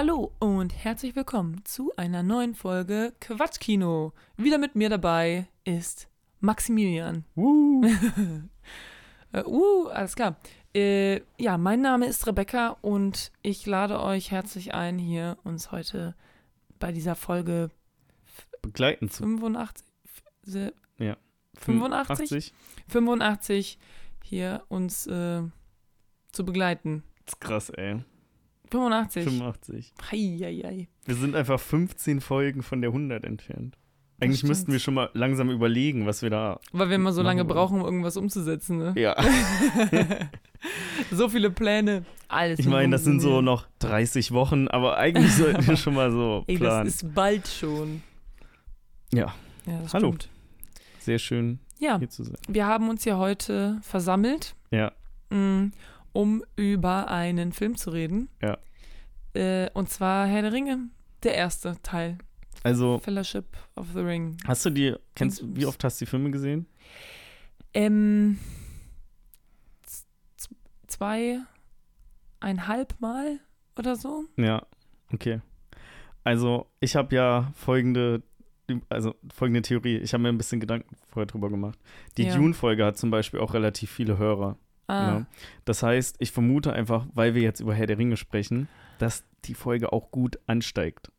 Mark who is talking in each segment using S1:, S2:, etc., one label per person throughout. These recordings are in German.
S1: Hallo und herzlich willkommen zu einer neuen Folge Quatschkino. Wieder mit mir dabei ist Maximilian.
S2: Uh.
S1: Uh, alles klar. Äh, ja, mein Name ist Rebecca und ich lade euch herzlich ein, hier uns heute bei dieser Folge
S2: Begleiten zu.
S1: 85, se-
S2: Ja.
S1: 85?
S2: 80?
S1: 85 hier uns äh, zu begleiten.
S2: Das ist krass, ey.
S1: 85.
S2: 85.
S1: Heieiei.
S2: Wir sind einfach 15 Folgen von der 100 entfernt. Eigentlich müssten wir schon mal langsam überlegen, was wir da.
S1: Weil wir immer so lange brauchen, um irgendwas umzusetzen, ne?
S2: Ja.
S1: so viele Pläne. Alles
S2: Ich meine, das sind so noch 30 Wochen, aber eigentlich sollten wir schon mal so
S1: Ey, das
S2: planen.
S1: ist bald schon.
S2: Ja,
S1: Ja, das
S2: Hallo.
S1: stimmt.
S2: sehr schön
S1: Ja,
S2: hier zu sein.
S1: wir haben uns hier heute versammelt,
S2: Ja,
S1: mh, um über einen Film zu reden.
S2: Ja.
S1: Äh, und zwar Herr der Ringe, der erste Teil.
S2: also
S1: Fellowship of the Ring.
S2: hast du die, kennst,
S1: Und-
S2: wie oft hast du die Filme gesehen?
S1: Ähm, z- z- zweieinhalb Mal oder so.
S2: Ja, okay. Also, ich habe ja folgende, also folgende Theorie. Ich habe mir ein bisschen Gedanken vorher drüber gemacht. Die
S1: Ja.
S2: Dune-Folge hat zum Beispiel auch relativ viele Hörer.
S1: Ah,
S2: Ja. Das heißt, ich vermute einfach, weil wir jetzt über Herr der Ringe sprechen, dass die Folge auch gut ansteigt.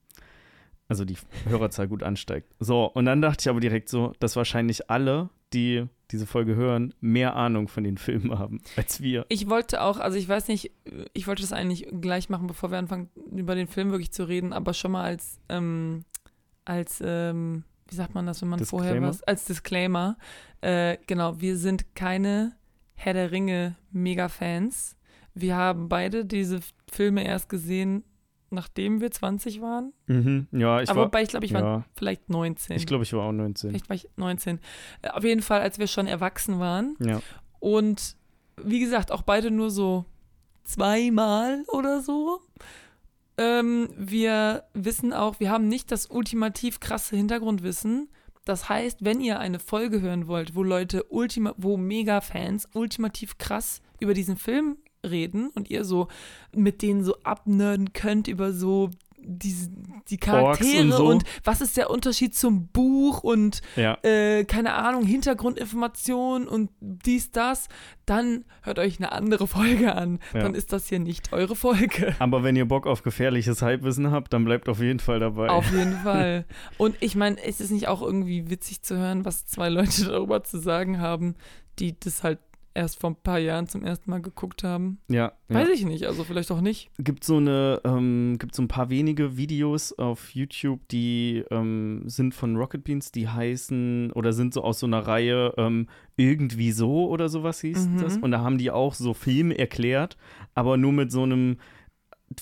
S2: Also die Hörerzahl gut ansteigt. So, und dann dachte ich aber direkt so, dass wahrscheinlich alle, die diese Folge hören, mehr Ahnung von den Filmen haben als wir.
S1: Ich wollte auch, also ich weiß nicht, ich wollte das eigentlich gleich machen, bevor wir anfangen, über den Film wirklich zu reden, aber schon mal als, ähm, als, ähm, wie sagt man das, wenn man vorher
S2: Disclaimer?
S1: was, als Disclaimer. Äh, genau, wir sind keine Herr der Ringe Mega-Fans. Wir haben beide diese Filme erst gesehen, nachdem wir 20 waren.
S2: Mhm, ja, ich
S1: aber
S2: war,
S1: wobei ich glaube, ich war
S2: ja,
S1: vielleicht 19.
S2: ich glaube, ich war auch 19.
S1: Vielleicht war ich 19. Äh, Auf jeden Fall, als wir schon erwachsen waren.
S2: Ja,
S1: Und wie gesagt, auch beide nur so zweimal oder so. Ähm, wir wissen auch, wir haben nicht das ultimativ krasse Hintergrundwissen. Das heißt, wenn ihr eine Folge hören wollt, wo Leute ultima, wo Mega-Fans ultimativ krass über diesen Film reden und ihr so mit denen so abnerden könnt über so die
S2: Orks
S1: Charaktere
S2: und so.
S1: und was ist der Unterschied zum Buch und
S2: ja.
S1: äh, keine Ahnung, Hintergrundinformationen und dies, das, dann hört euch eine andere Folge an.
S2: Ja.
S1: Dann ist das hier nicht eure Folge.
S2: Aber wenn ihr Bock auf gefährliches Halbwissen habt, dann bleibt auf jeden Fall dabei.
S1: Auf jeden Fall. Und ich meine, es ist nicht auch irgendwie witzig zu hören, was zwei Leute darüber zu sagen haben, die das halt erst vor ein paar Jahren zum ersten Mal geguckt haben.
S2: ja, ja.
S1: Weiß ich nicht, also vielleicht auch nicht.
S2: gibt so eine, ähm, gibt so ein paar wenige Videos auf YouTube, die ähm, sind von Rocket Beans, die heißen oder sind so aus so einer Reihe ähm, irgendwie so oder sowas hieß
S1: Mhm.
S2: das. Und da haben die auch so Filme erklärt, aber nur mit so einem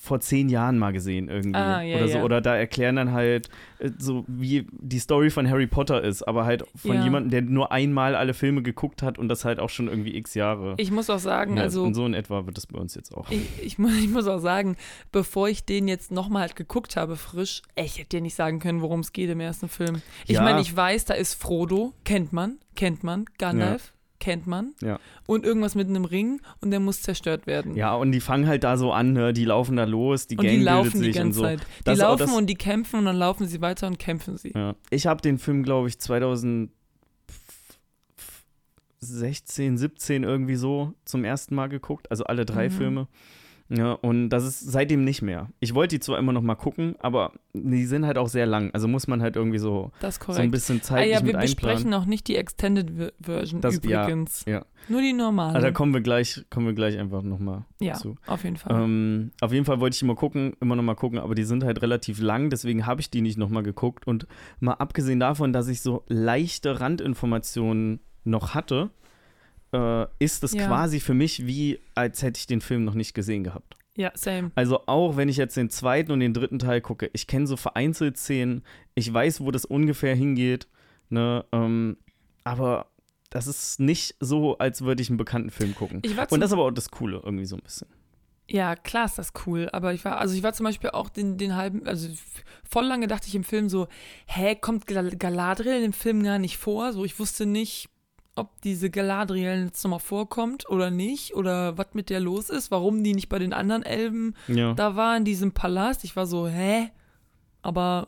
S2: vor zehn Jahren mal gesehen irgendwie
S1: Ah, ja,
S2: oder so
S1: ja.
S2: oder da erklären dann halt äh, so wie die Story von Harry Potter ist, aber halt von
S1: Ja.
S2: jemandem, der nur einmal alle Filme geguckt hat und das halt auch schon irgendwie x Jahre.
S1: Ich muss auch sagen,
S2: ja,
S1: also
S2: und so in etwa wird das bei uns jetzt auch.
S1: Ich, ich, muss, ich muss auch sagen, bevor ich den jetzt nochmal halt geguckt habe, frisch, ey, ich hätte dir nicht sagen können, worum es geht im ersten Film. Ich
S2: Ja.
S1: meine, ich weiß, da ist Frodo, kennt man, kennt man, Gandalf, kennt man.
S2: Ja.
S1: Und irgendwas mit einem Ring und der muss zerstört werden.
S2: Ja, und die fangen halt da so an, ne? die laufen da los, die
S1: und
S2: Gang
S1: die
S2: bildet
S1: laufen die
S2: und
S1: ganze
S2: so.
S1: Zeit. Die
S2: Das
S1: laufen
S2: das-
S1: und die kämpfen und dann laufen sie weiter und kämpfen sie.
S2: Ja. Ich habe den Film, glaube ich, 2016, 17 irgendwie so zum ersten Mal geguckt, also alle drei
S1: Mhm.
S2: Filme. Ja, und das ist seitdem nicht mehr. Ich wollte die zwar immer noch mal gucken, aber die sind halt auch sehr lang. Also muss man halt irgendwie so, so ein bisschen
S1: ah,
S2: zeitlich
S1: ja, wir
S2: mit
S1: besprechen
S2: einplanen.
S1: auch nicht die Extended Ver- Version
S2: Das- ja,
S1: übrigens.
S2: ja.
S1: Nur die normale.
S2: Also da kommen wir gleich, kommen wir gleich einfach noch mal
S1: ja,
S2: zu.
S1: auf jeden Fall.
S2: Ähm, auf jeden Fall wollte ich immer gucken, immer noch mal gucken, aber die sind halt relativ lang, deswegen habe ich die nicht noch mal geguckt. Und mal abgesehen davon, dass ich so leichte Randinformationen noch hatte, äh, ist es
S1: Ja.
S2: quasi für mich wie, als hätte ich den Film noch nicht gesehen gehabt.
S1: ja, same.
S2: Also auch wenn ich jetzt den zweiten und den dritten Teil gucke, ich kenne so vereinzelt Szenen, ich weiß, wo das ungefähr hingeht, ne, ähm, aber das ist nicht so, als würde ich einen bekannten Film gucken. Und das ist aber auch das Coole irgendwie so ein bisschen.
S1: Ja, klar ist das cool, aber ich war, also ich war zum Beispiel auch den, den halben, also voll lange dachte ich im Film so, hä, kommt Gal Galadriel in dem Film gar nicht vor? So, ich wusste nicht, ob diese Galadriel jetzt nochmal vorkommt oder nicht oder was mit der los ist, warum die nicht bei den anderen Elben
S2: Ja.
S1: da war in diesem Palast. Ich war so, hä? Aber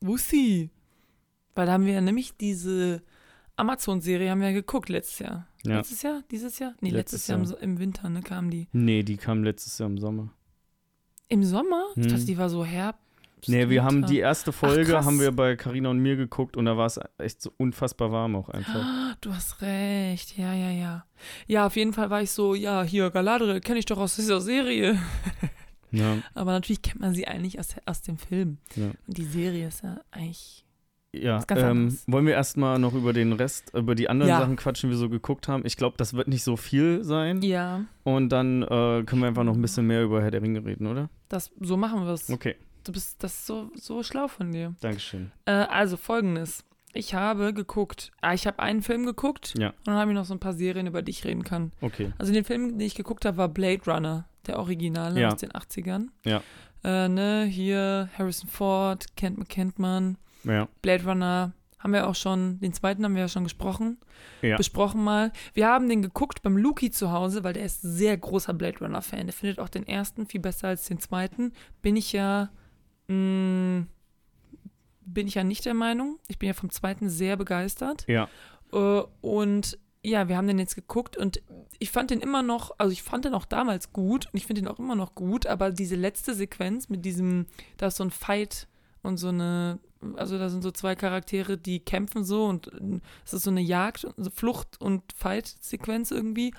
S1: wo ist sie? Weil da haben wir ja nämlich diese Amazon-Serie haben wir ja geguckt letztes Jahr.
S2: Ja.
S1: Letztes Jahr? Dieses Jahr? Nee,
S2: Letztes
S1: letztes, Jahr, im
S2: Jahr.
S1: So- im Winter, ne, kam die.
S2: Nee, die kam letztes Jahr im Sommer.
S1: Im Sommer? Ich
S2: Hm.
S1: dachte, die war so Herbst.
S2: Nee, wir haben die erste Folge
S1: krass.
S2: haben wir bei Carina und mir geguckt und da war es echt so unfassbar warm auch einfach.
S1: Du hast recht, ja, ja, ja. Ja, auf jeden Fall war ich so, ja, hier, Galadriel kenne ich doch aus dieser Serie.
S2: Ja,
S1: Aber natürlich kennt man sie eigentlich aus, aus dem Film.
S2: ja.
S1: Und die Serie ist ja eigentlich.
S2: ja ähm, wollen wir erstmal noch über den Rest, über die anderen
S1: Ja.
S2: Sachen quatschen, die wir so geguckt haben. Ich glaube, das wird nicht so viel sein.
S1: Ja,
S2: Und dann äh, können wir einfach noch ein bisschen mehr über Herr der Ringe reden, oder?
S1: das, so machen wir es.
S2: Okay,
S1: Du bist, das so, so schlau von dir.
S2: Dankeschön.
S1: Äh, also folgendes. Ich habe geguckt, ah, ich habe einen Film geguckt
S2: Ja.
S1: und dann habe ich noch so ein paar Serien, über die ich reden kann.
S2: Okay.
S1: Also den Film, den ich geguckt habe, war Blade Runner, der Originale
S2: Ja.
S1: aus den 80ern.
S2: Ja.
S1: Äh, ne, hier Harrison Ford, kennt man, kennt man.
S2: Ja.
S1: Blade Runner haben wir auch schon, den zweiten haben wir ja schon gesprochen,
S2: Ja.
S1: besprochen mal. Wir haben den geguckt beim Luki zu Hause, weil der ist sehr großer Blade Runner Fan. Der findet auch den ersten viel besser als den zweiten. Bin ich ja, mh, bin ich ja nicht der Meinung. Ich bin ja vom zweiten sehr begeistert.
S2: Ja.
S1: Äh, und ja, wir haben den jetzt geguckt und ich fand den immer noch, also ich fand den auch damals gut und ich finde den auch immer noch gut, aber diese letzte Sequenz mit diesem, da ist so ein Fight und so eine, also da sind so zwei Charaktere, die kämpfen so und äh, es ist so eine Jagd, so Flucht- und Fight-Sequenz irgendwie.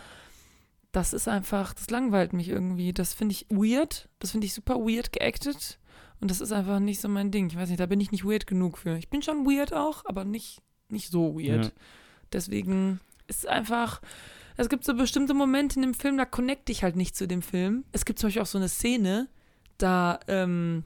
S1: Das ist einfach, das langweilt mich irgendwie. Das finde ich weird, das finde ich super weird geactet und das ist einfach nicht so mein Ding. Ich weiß nicht, da bin ich nicht weird genug für. Ich bin schon weird auch, aber nicht, nicht so weird.
S2: Ja.
S1: Deswegen ist einfach, es gibt so bestimmte Momente in dem Film, da connecte ich halt nicht zu dem Film. Es gibt zum Beispiel auch so eine Szene, da, ähm,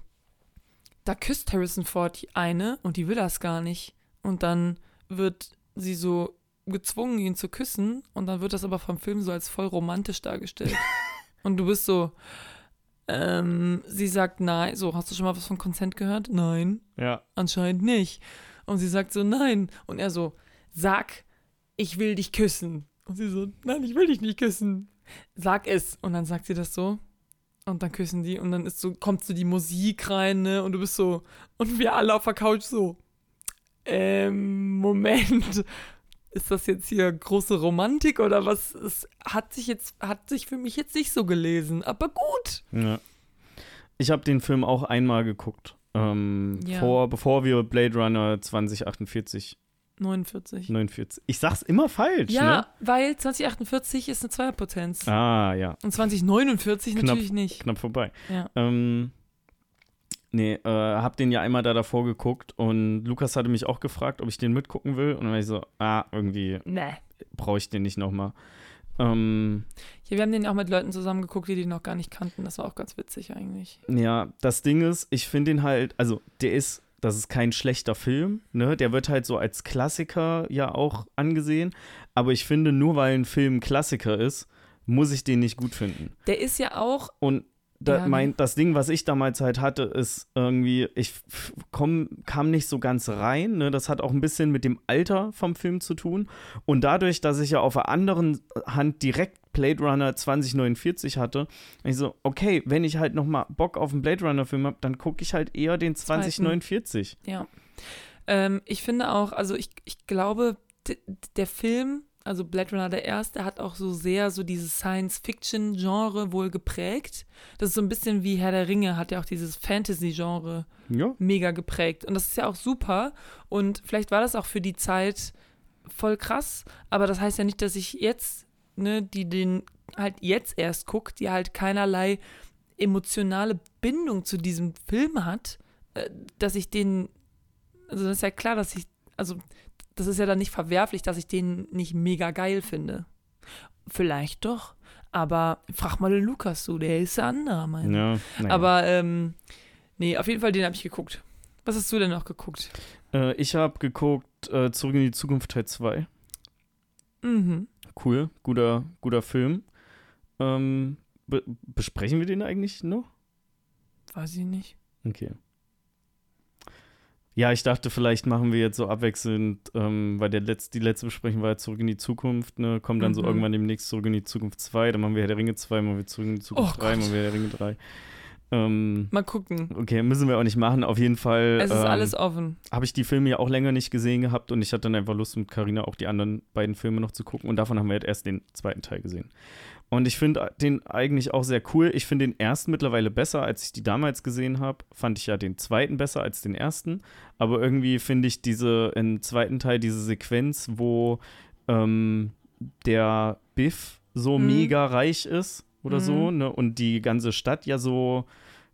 S1: da küsst Harrison Ford die eine und die will das gar nicht. Und dann wird sie so gezwungen, ihn zu küssen und dann wird das aber vom Film so als voll romantisch dargestellt. und du bist so, ähm, sie sagt nein, so, hast du schon mal was von Consent gehört? Nein
S2: Ja.
S1: anscheinend nicht. Und sie sagt so, nein. Und er so, sag, ich will dich küssen. Und sie so, nein, ich will dich nicht küssen. Sag es. Und dann sagt sie das so. Und dann küssen die. Und dann ist so, kommt so die Musik rein, ne? Und du bist so, und wir alle auf der Couch so, ähm, Moment. Ist das jetzt hier große Romantik oder was? Es hat sich jetzt, hat sich für mich jetzt nicht so gelesen. Aber gut.
S2: Ja. Ich habe den Film auch einmal geguckt. Ähm,
S1: Ja.
S2: vor, bevor wir Blade Runner 2048,
S1: 49.
S2: 49. Ich sag's immer falsch,
S1: Ja,
S2: ne?
S1: weil 2048 ist eine Zweierpotenz.
S2: Ah, ja.
S1: Und 2049
S2: Knapp.
S1: natürlich nicht.
S2: Knapp vorbei.
S1: Ja.
S2: Ähm, nee, äh, hab den ja einmal da davor geguckt und Lukas hatte mich auch gefragt, ob ich den mitgucken will. Und dann war ich so, ah, irgendwie
S1: Nee.
S2: brauche ich den nicht nochmal. Ähm,
S1: Ja, wir haben den auch mit Leuten zusammengeguckt, die den noch gar nicht kannten. Das war auch ganz witzig eigentlich.
S2: ja, das Ding ist, ich finde den halt, also der ist, das ist kein schlechter Film, ne? Der wird halt so als Klassiker ja auch angesehen. Aber ich finde, nur weil ein Film Klassiker ist, muss ich den nicht gut finden.
S1: Der ist ja auch,
S2: Und da,
S1: Ja, ne?
S2: mein, das Ding, was ich damals halt hatte, ist irgendwie, ich komm, kam nicht so ganz rein. Ne? Das hat auch ein bisschen mit dem Alter vom Film zu tun. Und dadurch, dass ich ja auf der anderen Hand direkt Blade Runner 2049 hatte, ich so, okay, wenn ich halt noch mal Bock auf einen Blade Runner Film habe, dann gucke ich halt eher den 2049.
S1: ja. Ähm, ich finde auch, also ich, ich glaube, der Film, also Blade Runner der erste, hat auch so sehr so dieses Science-Fiction-Genre wohl geprägt. Das ist so ein bisschen wie Herr der Ringe, hat ja auch dieses Fantasy-Genre
S2: Ja,
S1: mega geprägt. Und das ist ja auch super. Und vielleicht war das auch für die Zeit voll krass. Aber das heißt ja nicht, dass ich jetzt, ne, die den halt jetzt erst guckt, die halt keinerlei emotionale Bindung zu diesem Film hat, äh, dass ich den, also das ist ja klar, dass ich, also das ist ja dann nicht verwerflich, dass ich den nicht mega geil finde. Vielleicht doch. Aber frag mal den Lukas so, der ist ja anderer Meinung.
S2: ja.
S1: Aber ähm, nee, auf jeden Fall den habe ich geguckt. Was hast du denn noch geguckt?
S2: äh, ich habe geguckt, äh, Zurück in die Zukunft Teil 2.
S1: Mhm.
S2: Cool, guter, guter Film. Ähm, be besprechen wir den eigentlich noch?
S1: Weiß ich nicht.
S2: Okay. Ja, ich dachte, vielleicht machen wir jetzt so abwechselnd, ähm, weil der Letz-, die letzte Besprechung war ja Zurück in die Zukunft, ne? Kommt dann so
S1: Mhm.
S2: irgendwann demnächst Zurück in die Zukunft 2, dann machen wir Herr der Ringe 2, machen wir Zurück in die Zukunft
S1: Oh
S2: 3,
S1: Gott.
S2: machen wir Herr der Ringe 3. Ähm,
S1: Mal gucken.
S2: okay, müssen wir auch nicht machen. Auf jeden Fall
S1: Es ist
S2: ähm,
S1: alles offen.
S2: habe ich die Filme ja auch länger nicht gesehen gehabt und ich hatte dann einfach Lust, mit Carina auch die anderen beiden Filme noch zu gucken und davon haben wir jetzt erst den zweiten Teil gesehen. Und ich finde den eigentlich auch sehr cool. Ich finde den ersten mittlerweile besser, als ich die damals gesehen habe. Fand ich ja den zweiten besser als den ersten. Aber irgendwie finde ich diese im zweiten Teil diese Sequenz, wo ähm, der Biff so
S1: Mhm.
S2: mega reich ist oder
S1: Mhm.
S2: so, ne? Und die ganze Stadt ja so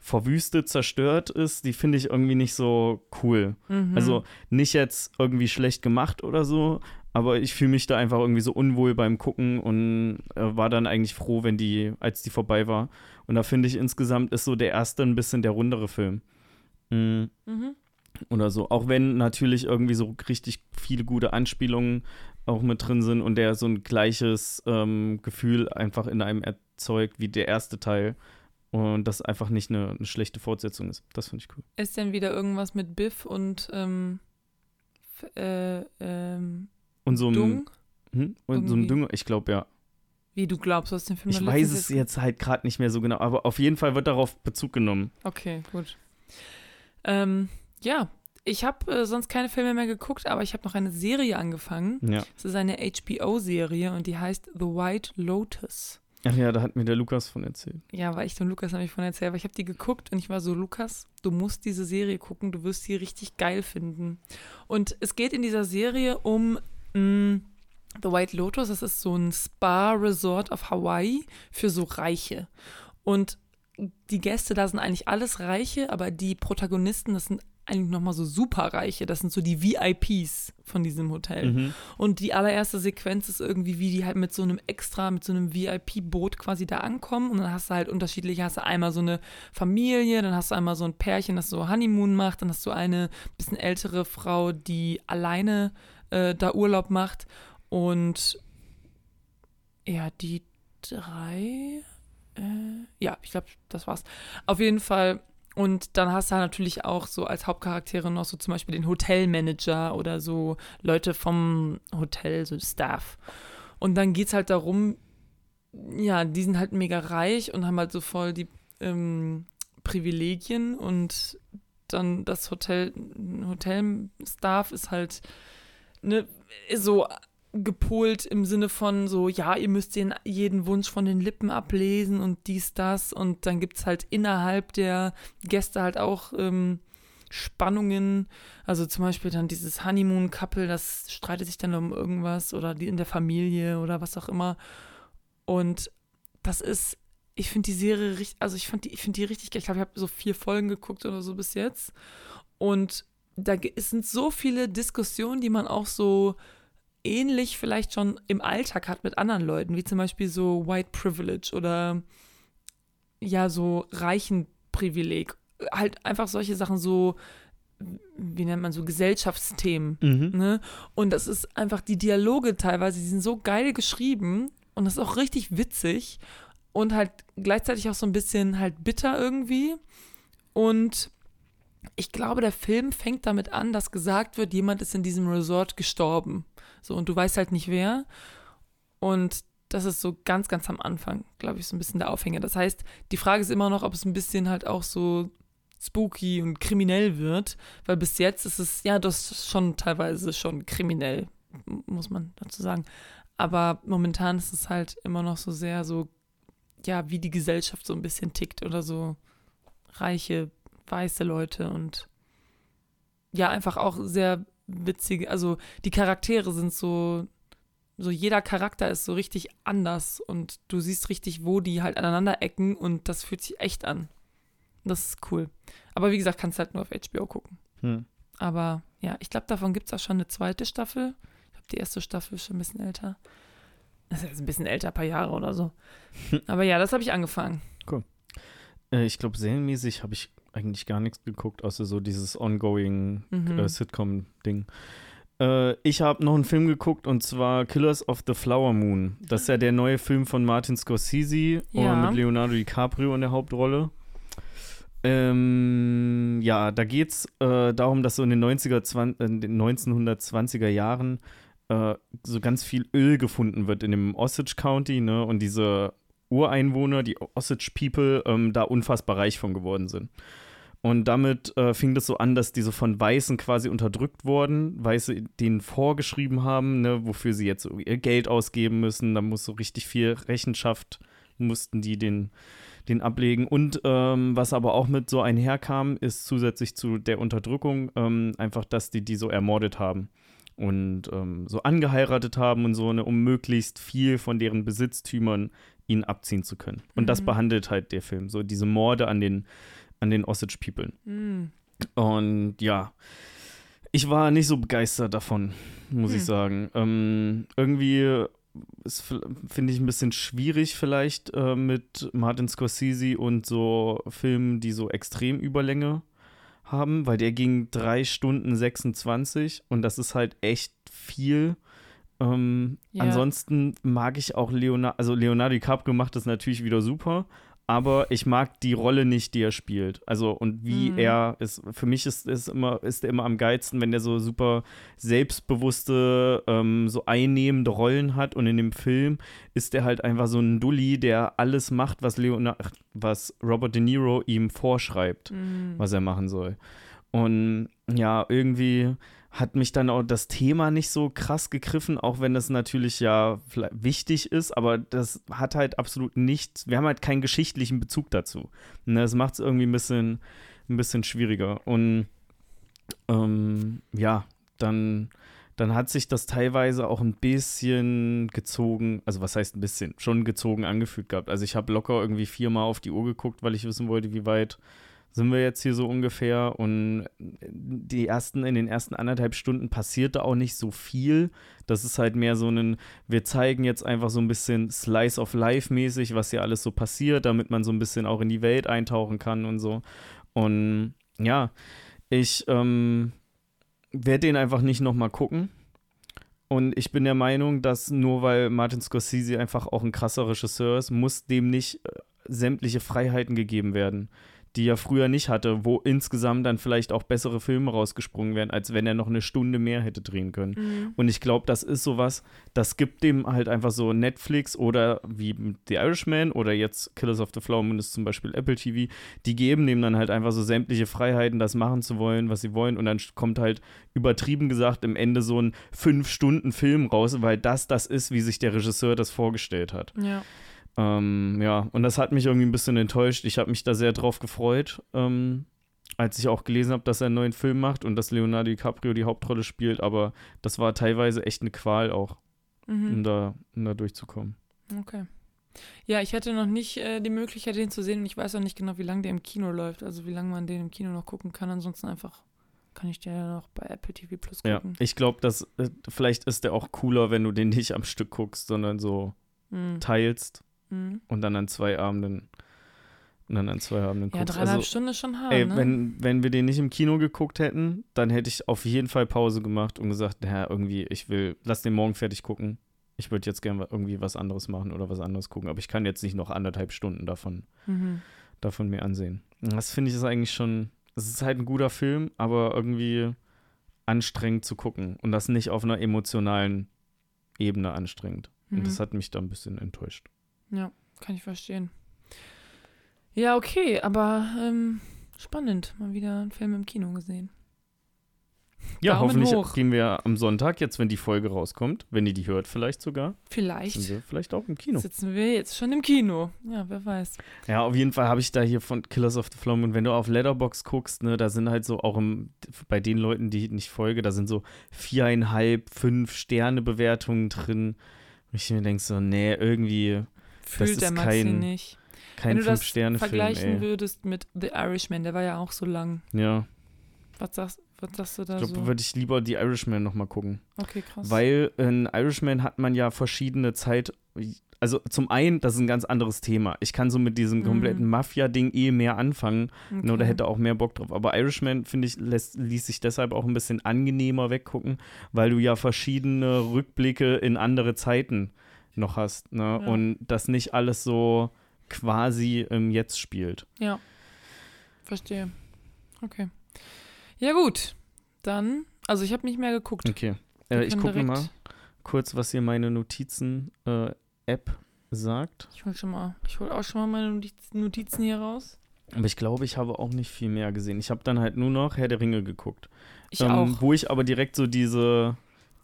S2: verwüstet, zerstört ist, die finde ich irgendwie nicht so cool.
S1: Mhm.
S2: Also nicht jetzt irgendwie schlecht gemacht oder so, aber ich fühle mich da einfach irgendwie so unwohl beim Gucken und äh, war dann eigentlich froh, wenn die, als die vorbei war. Und da finde ich insgesamt ist so der erste ein bisschen der rundere Film. Mm,
S1: Mhm.
S2: oder so. Auch wenn natürlich irgendwie so richtig viele gute Anspielungen auch mit drin sind und der so ein gleiches ähm, Gefühl einfach in einem erzeugt wie der erste Teil. Und das einfach nicht eine, eine schlechte Fortsetzung ist. Das finde ich cool.
S1: Ist denn wieder irgendwas mit Biff und ähm, äh, ähm,
S2: Und so ein,
S1: Dung?
S2: hm? und so ein
S1: Irgendwie.
S2: Dünger, ich glaube ja.
S1: Wie du glaubst, hast den Film
S2: Ich weiß es jetzt halt gerade nicht mehr so genau, aber auf jeden Fall wird darauf Bezug genommen.
S1: Okay, gut. Ähm, ja, ich habe äh, sonst keine Filme mehr geguckt, aber ich habe noch eine Serie angefangen.
S2: Ja.
S1: Es ist eine HBO-Serie und die heißt The White Lotus.
S2: Ach ja, da hat mir der Lukas von erzählt.
S1: Ja, weil ich dem Lukas nämlich von erzählt, weil ich habe die geguckt und ich war so, Lukas, du musst diese Serie gucken, du wirst sie richtig geil finden. Und es geht in dieser Serie um mh, The White Lotus, das ist so ein Spa-Resort auf Hawaii für so Reiche. Und die Gäste da sind eigentlich alles Reiche, aber die Protagonisten, das sind eigentlich nochmal so Superreiche, das sind so die VIPs von diesem Hotel.
S2: Mhm.
S1: Und die allererste Sequenz ist irgendwie, wie die halt mit so einem extra, mit so einem VIP-Boot quasi da ankommen. Und dann hast du halt unterschiedliche, hast du einmal so eine Familie, dann hast du einmal so ein Pärchen, das so Honeymoon macht, dann hast du eine bisschen ältere Frau, die alleine äh, da Urlaub macht. Und ja, die drei, äh, ja, ich glaube, das war's. Auf jeden Fall. Und dann hast du halt natürlich auch so als Hauptcharaktere noch so zum Beispiel den Hotelmanager oder so Leute vom Hotel, so Staff. Und dann geht's halt darum, ja, die sind halt mega reich und haben halt so voll die ähm, Privilegien und dann das Hotel, Hotelstaff ist halt ne, so gepolt im Sinne von so, ja, ihr müsst den, jeden Wunsch von den Lippen ablesen und dies, das. Und dann gibt es halt innerhalb der Gäste halt auch ähm, Spannungen. Also zum Beispiel dann dieses Honeymoon-Couple, das streitet sich dann um irgendwas oder die in der Familie oder was auch immer. Und das ist, ich finde die Serie richtig, also ich fand die, ich finde die richtig geil. Ich glaube, ich habe so vier Folgen geguckt oder so bis jetzt. Und da sind so viele Diskussionen, die man auch so ähnlich vielleicht schon im Alltag hat mit anderen Leuten, wie zum Beispiel so White Privilege oder ja, so Reichenprivileg. Halt einfach solche Sachen so, wie nennt man so, Gesellschaftsthemen.
S2: Mhm.
S1: Ne? Und das ist einfach die Dialoge teilweise, die sind so geil geschrieben und das ist auch richtig witzig und halt gleichzeitig auch so ein bisschen halt bitter irgendwie. Und ich glaube, der Film fängt damit an, dass gesagt wird, jemand ist in diesem Resort gestorben. So, und du weißt halt nicht wer. Und das ist so ganz, ganz am Anfang, glaube ich, so ein bisschen der Aufhänger. Das heißt, die Frage ist immer noch, ob es ein bisschen halt auch so spooky und kriminell wird, weil bis jetzt ist es, ja, das ist schon teilweise schon kriminell, muss man dazu sagen. Aber momentan ist es halt immer noch so sehr so, ja, wie die Gesellschaft so ein bisschen tickt oder so reiche, weiße Leute und ja, einfach auch sehr witzige, also die Charaktere sind so, so jeder Charakter ist so richtig anders und du siehst richtig, wo die halt aneinander ecken und das fühlt sich echt an. Das ist cool. Aber wie gesagt, kannst halt nur auf HBO gucken.
S2: Hm.
S1: Aber ja, ich glaube, davon gibt es auch schon eine zweite Staffel. Ich glaube, die erste Staffel ist schon ein bisschen älter. Das ist jetzt ein bisschen älter, ein paar Jahre oder so. Aber ja, das habe ich angefangen.
S2: Äh, ich glaube, serienmäßig habe ich eigentlich gar nichts geguckt, außer so dieses ongoing
S1: Mhm.
S2: äh, Sitcom-Ding. Äh, ich habe noch einen Film geguckt und zwar Killers of the Flower Moon. Das ist ja der neue Film von Martin Scorsese
S1: Ja.
S2: und mit Leonardo DiCaprio in der Hauptrolle. Ähm, ja, da geht es äh, darum, dass so in den, 90er, 20, in den 1920er Jahren äh, so ganz viel Öl gefunden wird in dem Osage County, ne? Und diese Ureinwohner, die Osage People, ähm, da unfassbar reich von geworden sind. Und damit äh, fing das so an, dass diese von Weißen quasi unterdrückt wurden, Weiße denen vorgeschrieben haben, ne, wofür sie jetzt ihr Geld ausgeben müssen. Da muss so richtig viel Rechenschaft, mussten die den, den ablegen. Und ähm, was aber auch mit so einherkam, ist zusätzlich zu der Unterdrückung ähm, einfach, dass die die so ermordet haben und ähm, so angeheiratet haben und so, ne, um möglichst viel von deren Besitztümern ihnen abziehen zu können. Und mhm. das behandelt halt der Film, so diese Morde an den an den Osage People. Mhm. Und ja, ich war nicht so begeistert davon, muss hm. ich sagen. Ähm, irgendwie finde ich ein bisschen schwierig vielleicht äh, mit Martin Scorsese und so Filmen, die so extrem Überlänge haben, weil der ging drei Stunden 26 und das ist halt echt viel. Ähm, ja. Ansonsten mag ich auch Leonardo, also Leonardo DiCaprio macht das natürlich wieder super, aber ich mag die Rolle nicht, die er spielt. Also und wie mhm. er ist, für mich ist, ist, immer, ist er immer am geilsten, wenn der so super selbstbewusste, ähm, so einnehmende Rollen hat und in dem Film ist er halt einfach so ein Dulli, der alles macht, was Leonard, was Robert De Niro ihm vorschreibt, mhm. was er machen soll. Und ja, irgendwie hat mich dann auch das Thema nicht so krass gegriffen, auch wenn das natürlich ja wichtig ist, aber das hat halt absolut nichts, wir haben halt keinen geschichtlichen Bezug dazu. Und ne, das macht es irgendwie ein bisschen, ein bisschen schwieriger. Und ähm, ja, dann, dann hat sich das teilweise auch ein bisschen gezogen, also was heißt ein bisschen, schon gezogen angefühlt gehabt. Also ich habe locker irgendwie viermal auf die Uhr geguckt, weil ich wissen wollte, wie weit sind wir jetzt hier so ungefähr. Und die ersten, in den ersten anderthalb Stunden passierte auch nicht so viel. Das ist halt mehr so ein, wir zeigen jetzt einfach so ein bisschen Slice of Life mäßig, was hier alles so passiert, damit man so ein bisschen auch in die Welt eintauchen kann und so. Und ja, ich ähm, werde den einfach nicht nochmal gucken. Und ich bin der Meinung, dass nur weil Martin Scorsese einfach auch ein krasser Regisseur ist, muss dem nicht äh, sämtliche Freiheiten gegeben werden die er früher nicht hatte, wo insgesamt dann vielleicht auch bessere Filme rausgesprungen wären, als wenn er noch eine Stunde mehr hätte drehen können. Mhm. Und ich glaube, das ist sowas, das gibt dem halt einfach so Netflix oder wie The Irishman oder jetzt Killers of the Flower Moon ist zum Beispiel Apple TV, die geben dem dann halt einfach so sämtliche Freiheiten, das machen zu wollen, was sie wollen. Und dann kommt halt übertrieben gesagt im Ende so ein Fünf-Stunden-Film raus, weil das das ist, wie sich der Regisseur das vorgestellt hat.
S1: Ja.
S2: Ähm, ja, und das hat mich irgendwie ein bisschen enttäuscht. Ich habe mich da sehr drauf gefreut, ähm, als ich auch gelesen habe, dass er einen neuen Film macht und dass Leonardo DiCaprio die Hauptrolle spielt. Aber das war teilweise echt eine Qual auch, mhm. um, da, um da durchzukommen.
S1: Okay. Ja, ich hatte noch nicht äh, die Möglichkeit, den zu sehen und ich weiß auch nicht genau, wie lange der im Kino läuft, also wie lange man den im Kino noch gucken kann. Ansonsten einfach kann ich den ja noch bei Apple TV Plus gucken.
S2: Ja, ich glaube, dass äh, vielleicht ist der auch cooler, wenn du den nicht am Stück guckst, sondern so mhm. teilst. Mhm. Und dann an zwei Abenden. Und dann an zwei Abenden
S1: Ja, dreieinhalb also, Stunden ist schon hart.
S2: Ey,
S1: ne?
S2: wenn, wenn wir den nicht im Kino geguckt hätten, dann hätte ich auf jeden Fall Pause gemacht und gesagt, naja, irgendwie, ich will, lass den morgen fertig gucken. Ich würde jetzt gerne irgendwie was anderes machen oder was anderes gucken, aber ich kann jetzt nicht noch anderthalb Stunden davon, mhm. davon mir ansehen. Das finde ich ist eigentlich schon, es ist halt ein guter Film, aber irgendwie anstrengend zu gucken und das nicht auf einer emotionalen Ebene anstrengend. Mhm. Und das hat mich da ein bisschen enttäuscht.
S1: Ja, kann ich verstehen. Ja, okay, aber ähm, spannend. Mal wieder einen Film im Kino gesehen.
S2: Ja, Daumen hoffentlich hoch. gehen wir am Sonntag, jetzt wenn die Folge rauskommt, wenn ihr die hört vielleicht sogar.
S1: Vielleicht.
S2: Sind wir vielleicht auch im Kino.
S1: Sitzen wir jetzt schon im Kino. Ja, wer weiß.
S2: Ja, auf jeden Fall habe ich da hier von Killers of the Flower und wenn du auf Letterbox guckst, ne, da sind halt so auch im, bei den Leuten, die ich nicht folge, da sind so viereinhalb, fünf Sterne Bewertungen drin. Und ich mir denke so, nee, irgendwie
S1: Fühlt der Maxi kein, nicht.
S2: Kein Wenn du das
S1: vergleichen
S2: ey.
S1: würdest mit The Irishman, der war ja auch so lang.
S2: Ja.
S1: Was sagst, was sagst du da
S2: ich
S1: glaube,
S2: so? würde ich lieber die Irishman nochmal gucken.
S1: Okay, krass.
S2: Weil in Irishman hat man ja verschiedene Zeit. Also zum einen, das ist ein ganz anderes Thema. Ich kann so mit diesem mhm. kompletten Mafia-Ding eh mehr anfangen okay. oder hätte auch mehr Bock drauf. Aber Irishman, finde ich, lässt, ließ sich deshalb auch ein bisschen angenehmer weggucken, weil du ja verschiedene Rückblicke in andere Zeiten noch hast. Ne? Ja. Und das nicht alles so quasi im Jetzt spielt.
S1: Ja. Verstehe. Okay. Ja, gut. Dann, also ich habe nicht mehr geguckt.
S2: Okay. Äh, ich gucke mal kurz, was hier meine Notizen-App sagt.
S1: Ich hol schon mal, ich hol auch schon mal meine Notiz- Notizen hier raus.
S2: Aber ich glaube, ich habe auch nicht viel mehr gesehen. Ich habe dann halt nur noch Herr der Ringe geguckt.
S1: Ich
S2: ähm,
S1: auch.
S2: Wo ich aber direkt so diese,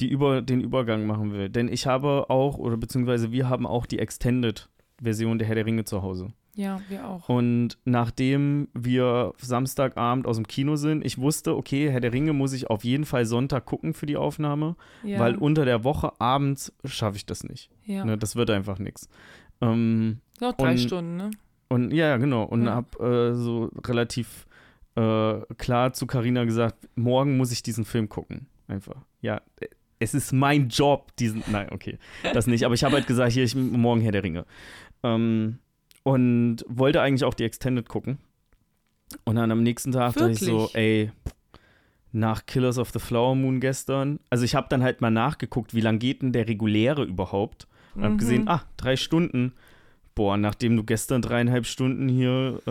S2: die über, den Übergang machen will. Denn ich habe auch, oder beziehungsweise wir haben auch die Extended-Version der Herr der Ringe zu Hause.
S1: Ja, wir auch.
S2: Und nachdem wir Samstagabend aus dem Kino sind, ich wusste, okay, Herr der Ringe muss ich auf jeden Fall Sonntag gucken für die Aufnahme,
S1: Ja,
S2: weil unter der Woche abends schaffe ich das nicht.
S1: ja.
S2: Ne, das wird einfach nichts. Ähm,
S1: Noch drei
S2: und-
S1: Stunden, ne?
S2: und ja, genau. Und
S1: Ja.
S2: hab äh, so relativ äh, klar zu Carina gesagt, morgen muss ich diesen Film gucken. Einfach. Ja, äh, es ist mein Job, diesen. Nein, okay. Das nicht. Aber ich habe halt gesagt, hier, ich morgen Herr der Ringe. Ähm, und wollte eigentlich auch die Extended gucken. Und dann am nächsten Tag dachte ich so,
S1: Wirklich?
S2: ey, nach Killers of the Flower Moon gestern. Also ich habe dann halt mal nachgeguckt, wie lang geht denn der reguläre überhaupt? Und habe
S1: Mhm.
S2: gesehen, ah, drei Stunden. Boah, nachdem du gestern dreieinhalb Stunden hier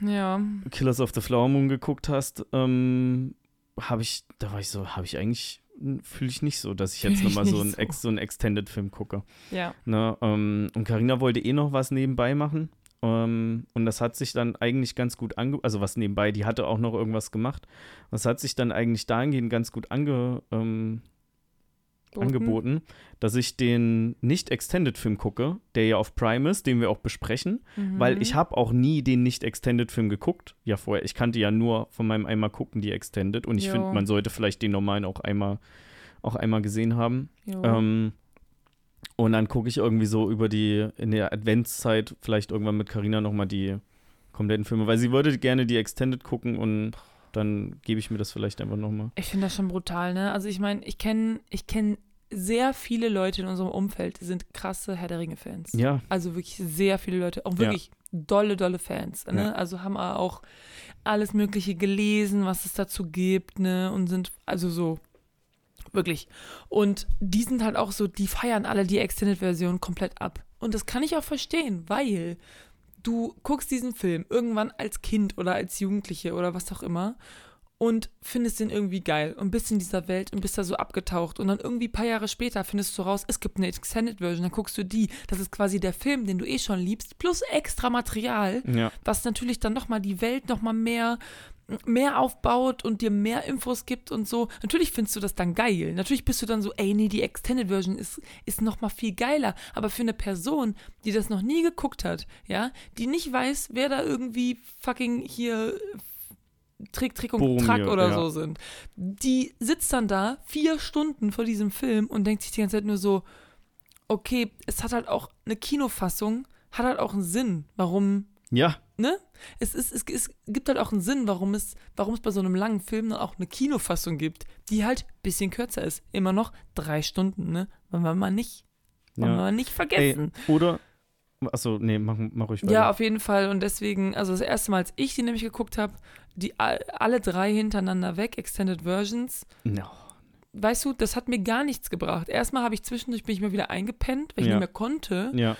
S1: Ja,
S2: äh, Killers of the Flower Moon geguckt hast, ähm, habe ich, da war ich so, habe ich eigentlich, fühle ich nicht so, dass ich jetzt nochmal so,
S1: nicht
S2: ein Ex, so einen Extended-Film gucke.
S1: ja.
S2: Ne? Ähm, und Karina wollte eh noch was nebenbei machen. Ähm, und das hat sich dann eigentlich ganz gut ange... Also was nebenbei, die hatte auch noch irgendwas gemacht. Das hat sich dann eigentlich dahingehend ganz gut ange, ähm,
S1: Boten.
S2: angeboten, dass ich den Nicht-Extended-Film gucke, der ja auf Prime ist, den wir auch besprechen,
S1: Mhm.
S2: weil ich habe auch nie den Nicht-Extended-Film geguckt. Ja, vorher. Ich kannte ja nur von meinem einmal gucken die Extended und ich finde, man sollte vielleicht den normalen auch einmal, auch einmal gesehen haben. Ähm, und dann gucke ich irgendwie so über die, in der Adventszeit, vielleicht irgendwann mit Carina nochmal die kompletten Filme, weil sie würde gerne die Extended gucken und dann gebe ich mir das vielleicht einfach nochmal.
S1: Ich finde das schon brutal, ne? Also ich meine, ich kenne ich kenn sehr viele Leute in unserem Umfeld, sind krasse Herr der Ringe-Fans.
S2: Ja,
S1: Also wirklich sehr viele Leute, auch
S2: Ja.
S1: wirklich dolle, dolle Fans. Ne?
S2: Ja.
S1: Also haben auch alles Mögliche gelesen, was es dazu gibt, ne? Und sind, also so, wirklich. Und die sind halt auch so, die feiern alle die Extended-Version komplett ab. Und das kann ich auch verstehen, weil du guckst diesen Film irgendwann als Kind oder als Jugendliche oder was auch immer und findest den irgendwie geil und bist in dieser Welt und bist da so abgetaucht und dann irgendwie ein paar Jahre später findest du raus, es gibt eine Extended Version, dann guckst du die, das ist quasi der Film, den du eh schon liebst, plus extra Material,
S2: ja.
S1: was natürlich dann nochmal die Welt nochmal mehr mehr aufbaut und dir mehr Infos gibt und so. Natürlich findest du das dann geil. Natürlich bist du dann so, ey, nee, die Extended Version ist, ist noch mal viel geiler. Aber für eine Person, die das noch nie geguckt hat, ja, die nicht weiß, wer da irgendwie fucking hier Trick, Trick und
S2: Boromir,
S1: Track oder
S2: ja.
S1: so sind, die sitzt dann da vier Stunden vor diesem Film und denkt sich die ganze Zeit nur so, okay, es hat halt auch eine Kinofassung, hat halt auch einen Sinn, warum
S2: Ja,
S1: ne? Es, ist, es, es gibt halt auch einen Sinn, warum es, warum es bei so einem langen Film dann auch eine Kinofassung gibt, die halt ein bisschen kürzer ist. Immer noch drei Stunden, ne? Wollen wir mal nicht, wollen wir
S2: ja.
S1: mal nicht
S2: Ey,
S1: vergessen.
S2: oder, achso, nee, mach, mach ruhig weiter.
S1: ja, auf jeden Fall. Und deswegen, also das erste Mal, als ich die nämlich geguckt habe, die all- alle drei hintereinander weg, Extended Versions,
S2: No.
S1: weißt du, das hat mir gar nichts gebracht. Erstmal habe ich zwischendurch bin ich mal wieder eingepennt, weil ich
S2: Ja.
S1: nicht mehr konnte.
S2: Ja,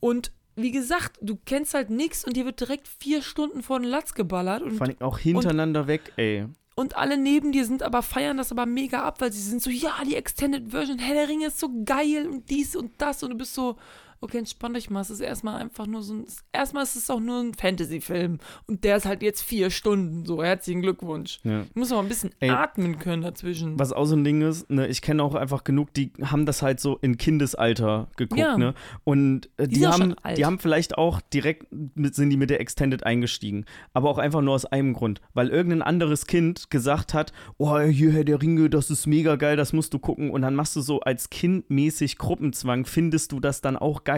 S1: Und wie gesagt, du kennst halt nichts und dir wird direkt vier Stunden vor den Latz geballert und
S2: vor allem auch hintereinander weg, ey.
S1: Und alle neben dir sind aber, feiern das aber mega ab, weil sie sind so, ja, die Extended Version, Herr der Ringe ist so geil und dies und das. Und du bist so, okay, entspann dich mal. Es ist erstmal einfach nur so ein, erstmal ist es auch nur ein Fantasy-Film. Und der ist halt jetzt vier Stunden, so, herzlichen Glückwunsch.
S2: Ja.
S1: Ich muss aber ein bisschen
S2: Ey,
S1: atmen können dazwischen.
S2: Was auch so ein Ding ist, ne, ich kenne auch einfach genug, die haben das halt so in Kindesalter geguckt,
S1: Ja.
S2: ne? Und äh,
S1: Die
S2: die, haben, die haben vielleicht auch direkt mit, sind die mit der Extended eingestiegen. Aber auch einfach nur aus einem Grund. Weil irgendein anderes Kind gesagt hat, oh, hier Herr der Ringe, das ist mega geil, das musst du gucken. Und dann machst du so als kindmäßig Gruppenzwang, findest du das dann auch geil.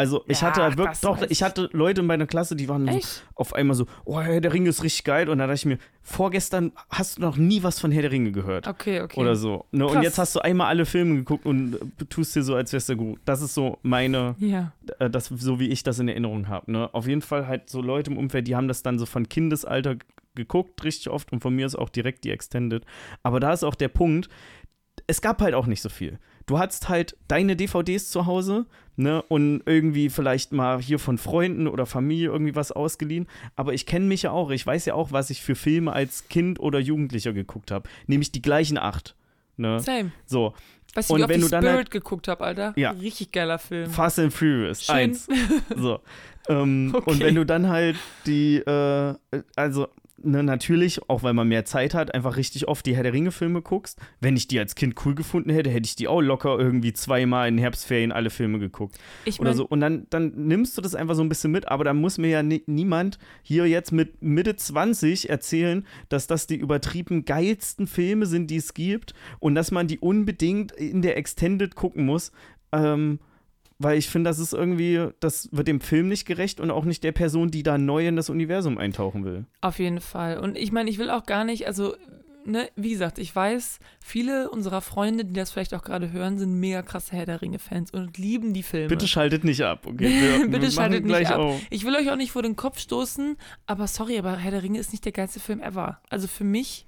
S2: Also ich
S1: Ja,
S2: hatte halt wirklich, doch, ich hatte Leute in meiner Klasse, die waren so, auf einmal so, oh, Herr der Ringe ist richtig geil. Und dann dachte ich mir, vorgestern hast du noch nie was von Herr der Ringe gehört.
S1: Okay, okay.
S2: Oder so. Ne? Und jetzt hast du einmal alle Filme geguckt und äh, tust dir so, als wärst du gut. Das ist so meine,
S1: Ja.
S2: äh, das, so wie ich das in Erinnerung habe. Ne? Auf jeden Fall halt so Leute im Umfeld, die haben das dann so von Kindesalter geguckt, richtig oft. Und von mir ist auch direkt die Extended. Aber da ist auch der Punkt, es gab halt auch nicht so viel. Du hattest halt deine DVDs zu Hause, ne, und irgendwie vielleicht mal hier von Freunden oder Familie irgendwie was ausgeliehen. Aber ich kenne mich ja auch, ich weiß ja auch, was ich für Filme als Kind oder Jugendlicher geguckt habe. Nämlich die gleichen acht. Ne?
S1: Same.
S2: So.
S1: Weißt du,
S2: Und
S1: wie
S2: wenn
S1: ich Spirit
S2: halt-
S1: geguckt habe, Alter?
S2: Ja.
S1: Richtig geiler Film.
S2: Fast and Furious
S1: Schön.
S2: 1. So. Ähm,
S1: Okay.
S2: Und wenn du dann halt die, äh, also ne, natürlich, auch weil man mehr Zeit hat, einfach richtig oft die Herr der Ringe-Filme guckst. Wenn ich die als Kind cool gefunden hätte, hätte ich die auch locker irgendwie zweimal in Herbstferien alle Filme geguckt.
S1: Ich
S2: Oder
S1: mein,
S2: so. Und dann, dann nimmst du das einfach so ein bisschen mit, aber da muss mir ja ni niemand hier jetzt mit Mitte 20 erzählen, dass das die übertrieben geilsten Filme sind, die es gibt und dass man die unbedingt in der Extended gucken muss. Ähm, weil ich finde, das ist irgendwie, das wird dem Film nicht gerecht und auch nicht der Person, die da neu in das Universum eintauchen will.
S1: Auf jeden Fall. Und ich meine, ich will auch gar nicht, also, ne, wie gesagt, ich weiß, viele unserer Freunde, die das vielleicht auch gerade hören, sind mega krasse Herr der Ringe-Fans und lieben die Filme.
S2: Bitte schaltet nicht ab, okay? Wir,
S1: Bitte
S2: wir
S1: schaltet nicht ab.
S2: auf.
S1: Ich will euch auch nicht vor den Kopf stoßen, aber sorry, aber Herr der Ringe ist nicht der geilste Film ever. Also für mich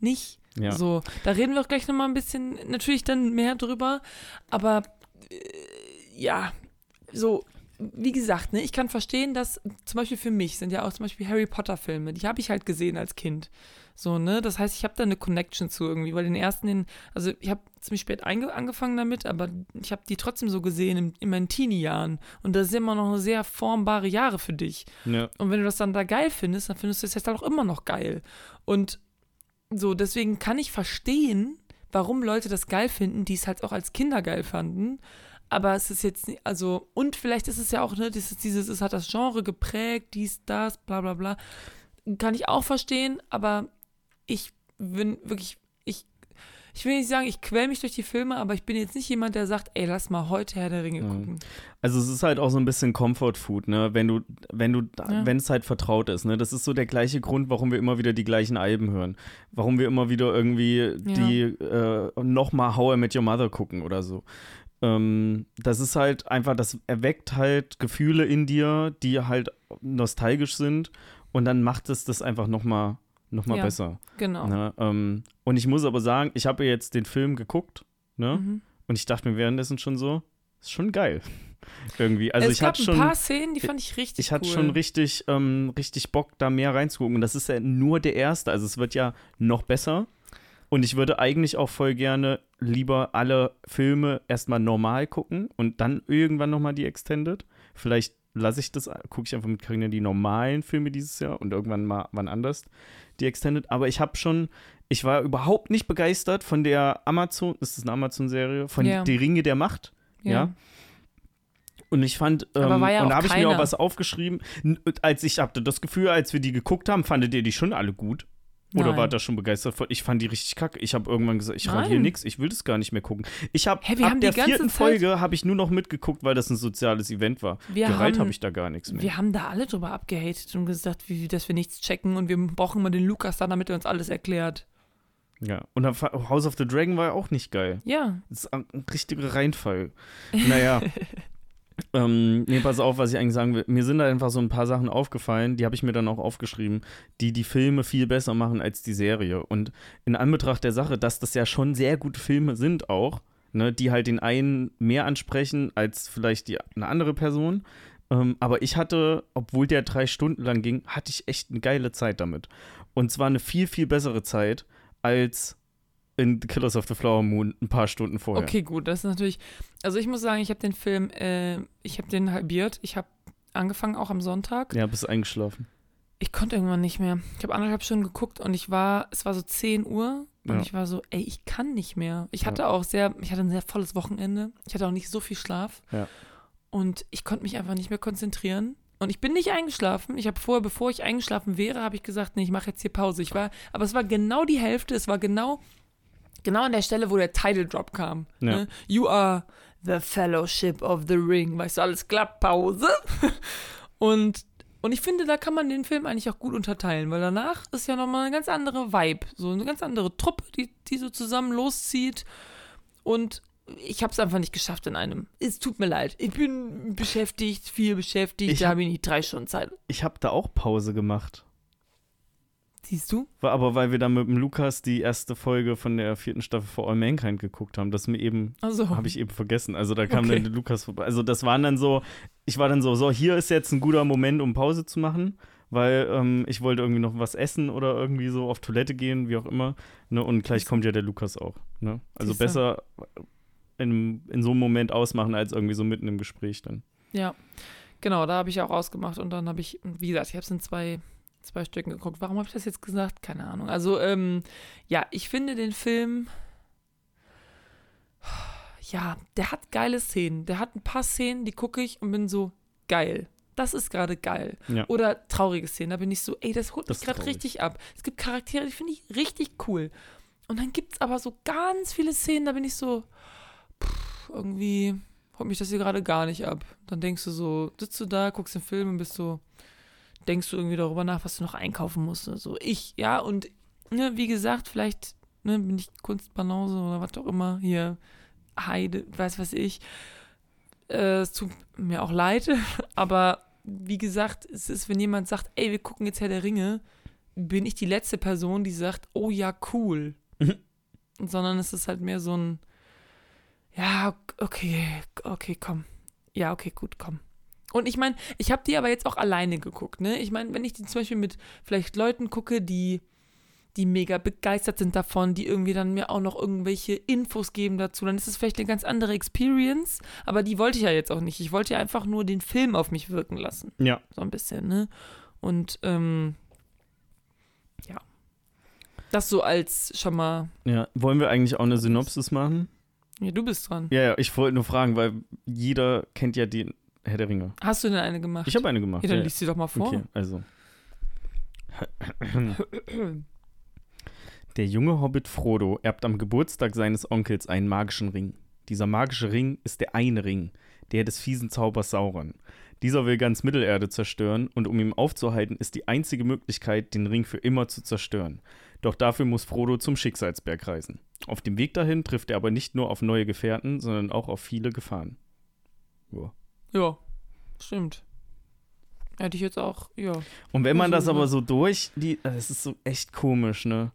S1: nicht.
S2: Ja.
S1: So, da reden wir auch gleich nochmal ein bisschen, natürlich dann mehr drüber, aber äh, ja, so, wie gesagt, ne, ich kann verstehen, dass zum Beispiel für mich sind ja auch zum Beispiel Harry Potter Filme, die habe ich halt gesehen als Kind. So, ne, das heißt, ich habe da eine Connection zu irgendwie, weil den ersten, den, also ich habe ziemlich spät angefangen damit, aber ich habe die trotzdem so gesehen in, in meinen Teenie-Jahren und das sind immer noch eine sehr formbare Jahre für dich.
S2: Ja.
S1: Und wenn du das dann da geil findest, dann findest du es jetzt halt auch immer noch geil. Und so, deswegen kann ich verstehen, warum Leute das geil finden, die es halt auch als Kinder geil fanden. Aber es ist jetzt, nicht- also, und vielleicht ist es ja auch, ne, dieses, dieses, es hat das Genre geprägt, dies, das, bla, bla, bla. Kann ich auch verstehen, aber ich bin wirklich, ich, ich will nicht sagen, ich quäl mich durch die Filme, aber ich bin jetzt nicht jemand, der sagt, ey, lass mal heute Herr der Ringe
S2: Mhm.
S1: gucken.
S2: Also es ist halt auch so ein bisschen Comfort Food, ne? Wenn du, wenn du,
S1: Ja.
S2: wenn es halt vertraut ist, ne? Das ist so der gleiche Grund, warum wir immer wieder die gleichen Alben hören. Warum wir immer wieder irgendwie die äh, nochmal How I Met Your Mother gucken oder so. Ähm, das ist halt einfach, das erweckt halt Gefühle in dir, die halt nostalgisch sind und dann macht es das einfach nochmal noch mal
S1: Ja.
S2: besser.
S1: Genau.
S2: Ne? Ähm, und ich muss aber sagen, ich habe jetzt den Film geguckt, ne?
S1: Mhm.
S2: Und ich dachte mir währenddessen schon so, ist schon geil. Irgendwie. Also
S1: es
S2: ich
S1: gab
S2: hatte
S1: ein
S2: schon.
S1: paar Szenen, die fand ich richtig
S2: Ich hatte
S1: cool.
S2: schon richtig, ähm, richtig Bock, da mehr reinzugucken. Und das ist ja nur der erste. Also es wird ja noch besser. Und ich würde eigentlich auch voll gerne lieber alle Filme erstmal normal gucken und dann irgendwann nochmal die Extended. Vielleicht lasse ich das, gucke ich einfach mit Karina die normalen Filme dieses Jahr und irgendwann mal wann anders die Extended. Aber ich habe schon, ich war überhaupt nicht begeistert von der Amazon, ist das eine Amazon-Serie, von
S1: Ja.
S2: Die Ringe der Macht. ja. Und ich fand, ähm,
S1: ja
S2: und da habe ich mir auch was aufgeschrieben. Als ich hatte das Gefühl, als wir die geguckt haben, fandet ihr die schon alle gut? Oder
S1: Nein.
S2: war das schon begeistert von? Ich fand die richtig kacke. Ich habe irgendwann gesagt, ich radiere
S1: Nein.
S2: nichts, ich will das gar nicht mehr gucken. Ich habe
S1: Hä, wir
S2: ab
S1: haben die
S2: der
S1: ganze
S2: vierten
S1: Zeit-
S2: Folge habe ich nur noch mitgeguckt, weil das ein soziales Event war.
S1: Wir
S2: Gereilt
S1: haben-
S2: habe ich da gar nichts mehr.
S1: Wir haben da alle drüber abgehatet und gesagt, wie, dass wir nichts checken und wir brauchen immer den Lukas da, damit er uns alles erklärt.
S2: ja. Und House of the Dragon war ja auch nicht geil.
S1: Ja.
S2: Das ist ein richtiger Reinfall. Naja. ähm, nee, pass auf, was ich eigentlich sagen will. Mir sind da einfach so ein paar Sachen aufgefallen, die habe ich mir dann auch aufgeschrieben, die die Filme viel besser machen als die Serie. Und in Anbetracht der Sache, dass das ja schon sehr gute Filme sind auch, ne, die halt den einen mehr ansprechen als vielleicht die, eine andere Person. Ähm, aber ich hatte, obwohl der drei Stunden lang ging, hatte ich echt eine geile Zeit damit. Und zwar eine viel, viel bessere Zeit als in Killers of the Flower Moon ein paar Stunden vorher.
S1: Okay, gut, das ist natürlich. Also ich muss sagen, ich habe den Film, äh, ich habe den halbiert. Ich habe angefangen auch am Sonntag.
S2: Ja, bist eingeschlafen.
S1: Ich konnte irgendwann nicht mehr. Ich habe anderthalb Stunden geguckt und ich war, es war so 10 Uhr und
S2: Ja.
S1: ich war so, ey, ich kann nicht mehr. Ich
S2: Ja.
S1: hatte auch sehr, ich hatte ein sehr volles Wochenende. Ich hatte auch nicht so viel Schlaf.
S2: Ja.
S1: Und ich konnte mich einfach nicht mehr konzentrieren. Und ich bin nicht eingeschlafen. Ich habe vorher, bevor ich eingeschlafen wäre, habe ich gesagt, nee, ich mache jetzt hier Pause. Ich war, aber es war genau die Hälfte. Es war genau, genau an der Stelle, wo der Title Drop kam.
S2: Ja.
S1: Ne? You are the Fellowship of the Ring. Weißt du, alles klar, Pause. Und, und ich finde, da kann man den Film eigentlich auch gut unterteilen, weil danach ist ja nochmal eine ganz andere Vibe. So eine ganz andere Truppe, die, die so zusammen loszieht. Und ich habe es einfach nicht geschafft in einem. Es tut mir leid. Ich bin beschäftigt, viel beschäftigt.
S2: Ich
S1: da
S2: hab-
S1: habe ich nicht drei Stunden Zeit.
S2: Ich habe da auch Pause gemacht.
S1: Siehst du?
S2: War aber, weil wir dann mit dem Lukas die erste Folge von der vierten Staffel For All Mankind geguckt haben. Das mir eben,
S1: Also,
S2: habe ich eben vergessen. Also da kam
S1: Okay.
S2: dann der Lukas vorbei. Also das waren dann so, ich war dann so, so, hier ist jetzt ein guter Moment, um Pause zu machen, weil ähm, ich wollte irgendwie noch was essen oder irgendwie so auf Toilette gehen, wie auch immer. Ne? Und gleich kommt ja der Lukas auch. Ne? Also
S1: Siehste.
S2: besser in, in so einem Moment ausmachen, als irgendwie so mitten im Gespräch dann.
S1: ja. Genau, da habe ich auch ausgemacht und dann habe ich, wie gesagt, ich habe es in zwei, zwei Stücken geguckt. Warum habe ich das jetzt gesagt? Keine Ahnung. Also, ähm, ja, ich finde den Film, ja, der hat geile Szenen. Der hat ein paar Szenen, die gucke ich und bin so, geil. Das ist gerade geil.
S2: Ja.
S1: Oder traurige Szenen, da bin ich so, ey, das holt
S2: Das
S1: mich gerade richtig ab. Es gibt Charaktere, die finde ich richtig cool. Und dann gibt es aber so ganz viele Szenen, da bin ich so, pff, irgendwie holt mich das hier gerade gar nicht ab. Dann denkst du so, sitzt du da, guckst den Film und bist so, denkst du irgendwie darüber nach, was du noch einkaufen musst. oder So ich, ja, und ne, wie gesagt, vielleicht ne, bin ich Kunstbanause oder was auch immer, hier Heide, weiß was ich. Äh, es tut mir auch leid, aber wie gesagt, es ist, wenn jemand sagt, ey, wir gucken jetzt Herr der Ringe, bin ich die letzte Person, die sagt, oh ja, cool.
S2: Mhm.
S1: Sondern es ist halt mehr so ein, ja, okay, okay, komm. Ja, okay, gut, komm. Und ich meine, ich habe die aber jetzt auch alleine geguckt, ne? Ich meine, wenn ich die zum Beispiel mit vielleicht Leuten gucke, die, die mega begeistert sind davon, die irgendwie dann mir auch noch irgendwelche Infos geben dazu, dann ist es vielleicht eine ganz andere Experience, aber die wollte ich ja jetzt auch nicht. Ich wollte ja einfach nur den Film auf mich wirken lassen.
S2: Ja.
S1: So ein bisschen, ne? Und, ähm, ja. Das so als schon mal,
S2: Ja. Wollen wir eigentlich auch eine Synopsis machen?
S1: ja, du bist dran.
S2: Ja, ja, ich wollte nur fragen, weil jeder kennt ja den Herr der Ringe.
S1: Hast du denn eine gemacht?
S2: Ich habe eine gemacht.
S1: Ja, dann
S2: ja,
S1: liest sie doch mal vor.
S2: Okay, also. Der junge Hobbit Frodo erbt am Geburtstag seines Onkels einen magischen Ring. Dieser magische Ring ist der eine Ring, der des fiesen Zaubers Sauron. Dieser will ganz Mittelerde zerstören und um ihn aufzuhalten, ist die einzige Möglichkeit, den Ring für immer zu zerstören. Doch dafür muss Frodo zum Schicksalsberg reisen. Auf dem Weg dahin trifft er aber nicht nur auf neue Gefährten, sondern auch auf viele Gefahren. Ja.
S1: Ja, stimmt. Hätte ich jetzt auch, ja.
S2: Und wenn man das
S1: Also,
S2: aber so durch, die, das ist so echt komisch, ne?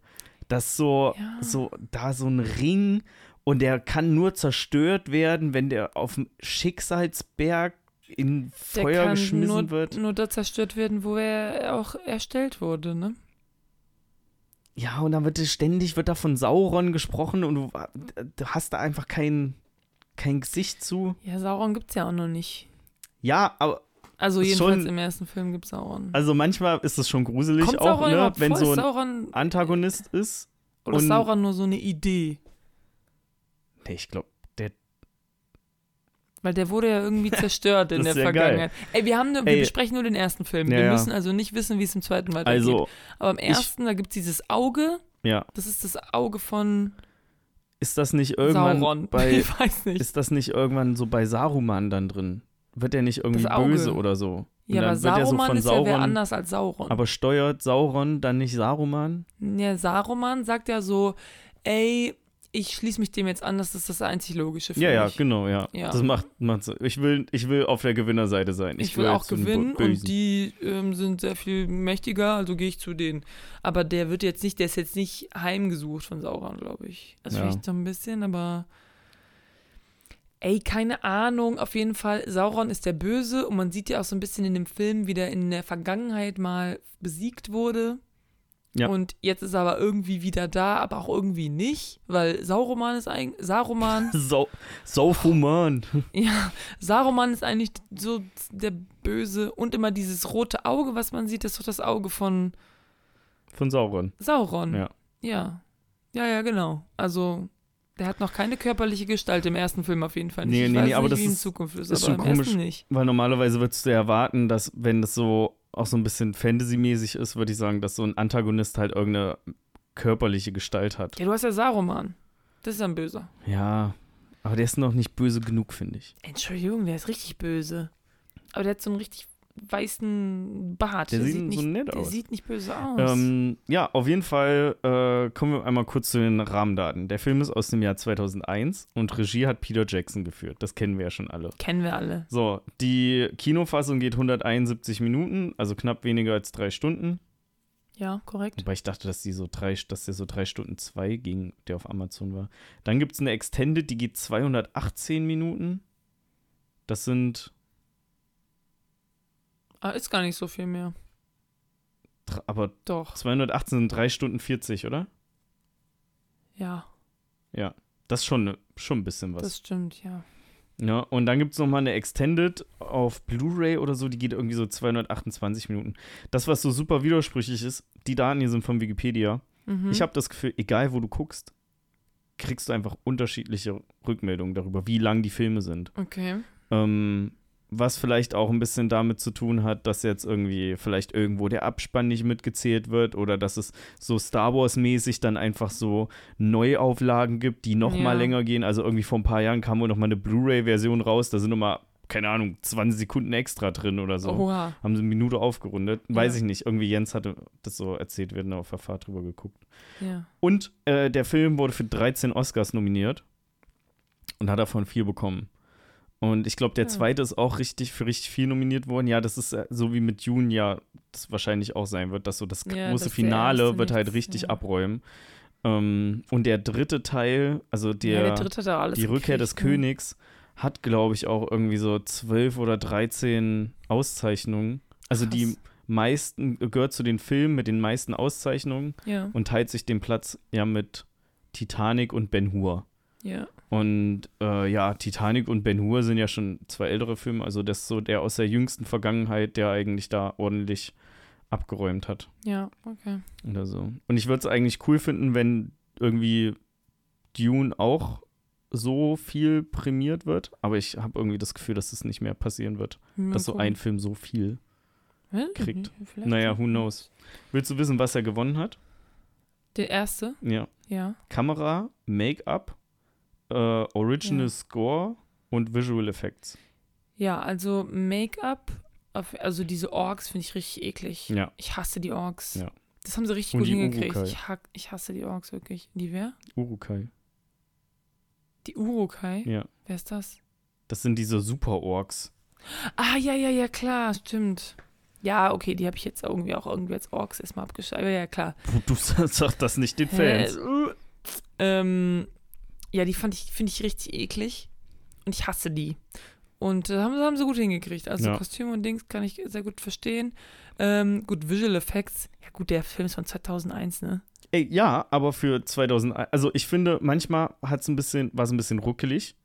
S2: Dass so,
S1: Ja.
S2: so, da so ein Ring und der kann nur zerstört werden, wenn der auf dem Schicksalsberg in
S1: Der
S2: Feuer geschmissen
S1: nur,
S2: wird.
S1: nur da zerstört werden, wo er auch erstellt wurde, ne?
S2: Ja, und dann wird es ständig wird da von Sauron gesprochen und du, du hast da einfach kein, kein Gesicht zu.
S1: Ja, Sauron gibt's ja auch noch nicht.
S2: Ja, aber
S1: Also jedenfalls
S2: schon-
S1: im ersten Film gibt's Sauron.
S2: also manchmal ist es schon gruselig
S1: Kommt
S2: auch,
S1: Sauron
S2: ne? Wenn so ein
S1: Sauron,
S2: Antagonist ist.
S1: oder ist Sauron nur so eine Idee?
S2: Nee, ich glaube, der
S1: Weil der wurde ja irgendwie zerstört in der
S2: ja geil.
S1: Vergangenheit. Ey, wir, haben, nur- wir
S2: Ey.
S1: besprechen nur den ersten Film.
S2: Ja,
S1: wir müssen also nicht wissen, wie es im zweiten weitergeht.
S2: also,
S1: Aber im ersten, da gibt's dieses Auge.
S2: ja.
S1: Das ist das Auge von
S2: Ist das nicht irgendwann
S1: Sauron.
S2: bei
S1: ich weiß nicht.
S2: Ist das nicht irgendwann so bei Saruman dann drin? Wird der nicht irgendwie
S1: Das
S2: böse oder so? Und
S1: ja, aber
S2: er so
S1: Saruman
S2: von
S1: ist ja wer
S2: Sauron.
S1: anders als Sauron.
S2: aber steuert Sauron dann nicht Saruman?
S1: Ja, Saruman sagt ja so, ey, ich schließe mich dem jetzt an, das ist das einzig Logische für
S2: Ja, ja,
S1: mich.
S2: genau, ja.
S1: Ja.
S2: Das macht, macht so. Ich will, ich will auf der Gewinnerseite sein.
S1: Ich, will auch
S2: zu den
S1: gewinnen und die ähm, sind sehr viel mächtiger, also gehe ich zu denen. Aber der wird jetzt nicht, der ist jetzt nicht heimgesucht von Sauron, glaube ich. Also
S2: Ja.
S1: vielleicht so ein bisschen, aber ey, keine Ahnung. Auf jeden Fall, Sauron ist der Böse und man sieht ja auch so ein bisschen in dem Film, wie der in der Vergangenheit mal besiegt wurde.
S2: Ja.
S1: Und jetzt ist er aber irgendwie wieder da, aber auch irgendwie nicht, weil Sauroman ist eigentlich, Saruman
S2: so human.
S1: ja, Saruman ist eigentlich so der Böse und immer dieses rote Auge, was man sieht, ist doch das Auge von
S2: Von Sauron.
S1: Sauron.
S2: Ja.
S1: Ja. Ja, ja, genau. Also, der hat noch keine körperliche Gestalt im ersten Film auf jeden Fall nicht.
S2: Nee,
S1: ich
S2: nee, nee, aber
S1: nicht,
S2: das
S1: wie in
S2: ist-
S1: Zukunft ist,
S2: ist
S1: aber
S2: schon komisch.
S1: nicht.
S2: Weil normalerweise würdest du erwarten, dass, wenn das so auch so ein bisschen Fantasy-mäßig ist, würde ich sagen, dass so ein Antagonist halt irgendeine körperliche Gestalt hat.
S1: Ja, du hast ja Saruman. Das ist ein Böser.
S2: Ja, aber der ist noch nicht böse genug, finde ich.
S1: Entschuldigung, der ist richtig böse. Aber der hat so einen richtig weißen Bart.
S2: Der sieht
S1: nicht,
S2: so nett
S1: der
S2: aus.
S1: sieht nicht böse aus.
S2: Ähm, ja, auf jeden Fall äh, kommen wir einmal kurz zu den Rahmendaten. Der Film ist aus dem Jahr 2001 und Regie hat Peter Jackson geführt. Das kennen wir ja schon alle.
S1: Kennen wir alle.
S2: So, die Kinofassung geht 171 Minuten, also knapp weniger als drei Stunden.
S1: Ja, korrekt.
S2: Wobei ich dachte, dass die so drei, dass der so drei Stunden zwei ging, der auf Amazon war. Dann gibt es eine Extended, die geht 218 Minuten. Das sind,
S1: Ah, ist gar nicht so viel mehr.
S2: aber
S1: Doch,
S2: 218 sind drei Stunden 40, oder?
S1: ja,
S2: Das ist schon, schon ein bisschen was.
S1: das stimmt, ja.
S2: Ja, und dann gibt es nochmal eine Extended auf Blu-ray oder so, die geht irgendwie so 228 Minuten. Das, was so super widersprüchlich ist, die Daten hier sind von Wikipedia.
S1: Mhm.
S2: Ich habe das Gefühl, egal wo du guckst, kriegst du einfach unterschiedliche Rückmeldungen darüber, wie lang die Filme sind.
S1: Okay.
S2: Ähm, was vielleicht auch ein bisschen damit zu tun hat, dass jetzt irgendwie vielleicht irgendwo der Abspann nicht mitgezählt wird oder dass es so Star Wars-mäßig dann einfach so Neuauflagen gibt, die noch mal
S1: Ja.
S2: länger gehen. Also irgendwie vor ein paar Jahren kam wohl noch mal eine Blu-ray-Version raus, da sind noch mal, keine Ahnung, 20 Sekunden extra drin oder so.
S1: Oha.
S2: Haben sie eine Minute aufgerundet. Weiß
S1: Ja.
S2: ich nicht. Irgendwie Jens hatte das so erzählt, wir hatten auf der Fahrt drüber geguckt.
S1: Ja.
S2: Und äh, der Film wurde für 13 Oscars nominiert und hat davon vier bekommen. Und ich glaube, der zweite ist auch richtig für richtig viel nominiert worden. Ja, das ist äh, so wie mit Dune ja das wahrscheinlich auch sein wird, dass so das
S1: Ja,
S2: große
S1: der
S2: Finale wird halt richtig
S1: ja.
S2: abräumen. Ähm, und der dritte Teil, also der,
S1: ja, der
S2: die Rückkehr des
S1: gekriegt, ne?
S2: Königs, hat, glaube ich, auch irgendwie so zwölf oder 13 Auszeichnungen. Also die
S1: Krass.
S2: meisten, gehört zu den Filmen mit den meisten Auszeichnungen und teilt sich den Platz ja mit Titanic und Ben Hur.
S1: ja.
S2: Und äh, ja, Titanic und Ben Hur sind ja schon zwei ältere Filme, also das ist so der aus der jüngsten Vergangenheit, der eigentlich da ordentlich abgeräumt hat
S1: Ja, okay.
S2: oder so. Und ich würde es eigentlich cool finden, wenn irgendwie Dune auch so viel prämiert wird, aber ich habe irgendwie das Gefühl, dass es nicht mehr passieren wird,
S1: Mal
S2: dass so
S1: gucken.
S2: ein Film so viel.
S1: Ich
S2: kriegt.
S1: nicht, vielleicht
S2: Naja, who knows. Willst du wissen, was er gewonnen hat?
S1: Der erste?
S2: Ja.
S1: Ja.
S2: Kamera, Make-up, äh, Original
S1: Ja.
S2: Score und Visual Effects.
S1: Ja, also Make-up, also diese Orks finde ich richtig eklig.
S2: Ja.
S1: Ich hasse die Orks.
S2: Ja.
S1: Das haben sie richtig
S2: Und
S1: gut hingekriegt. Ich, hack, ich hasse die Orks wirklich. Die wer?
S2: Urukai.
S1: Die Urukai?
S2: Ja.
S1: Wer ist das?
S2: Das sind diese Super-Orks.
S1: Ah, ja, ja, ja, klar, stimmt. Ja, okay, die habe ich jetzt irgendwie auch irgendwie als Orks erstmal abgeschrieben. Ja, ja, klar.
S2: Du sagst das nicht den Fans.
S1: Ähm, ja, die fand ich, finde ich richtig eklig. Und ich hasse die. Und äh, haben, haben sie gut hingekriegt. Also
S2: Ja.
S1: Kostüme und Dings kann ich sehr gut verstehen. Ähm, gut, Visual Effects. Ja gut, der Film ist von 2001, ne?
S2: Ey, ja, aber für 2001, also ich finde, manchmal hat's ein bisschen, war es ein bisschen ruckelig,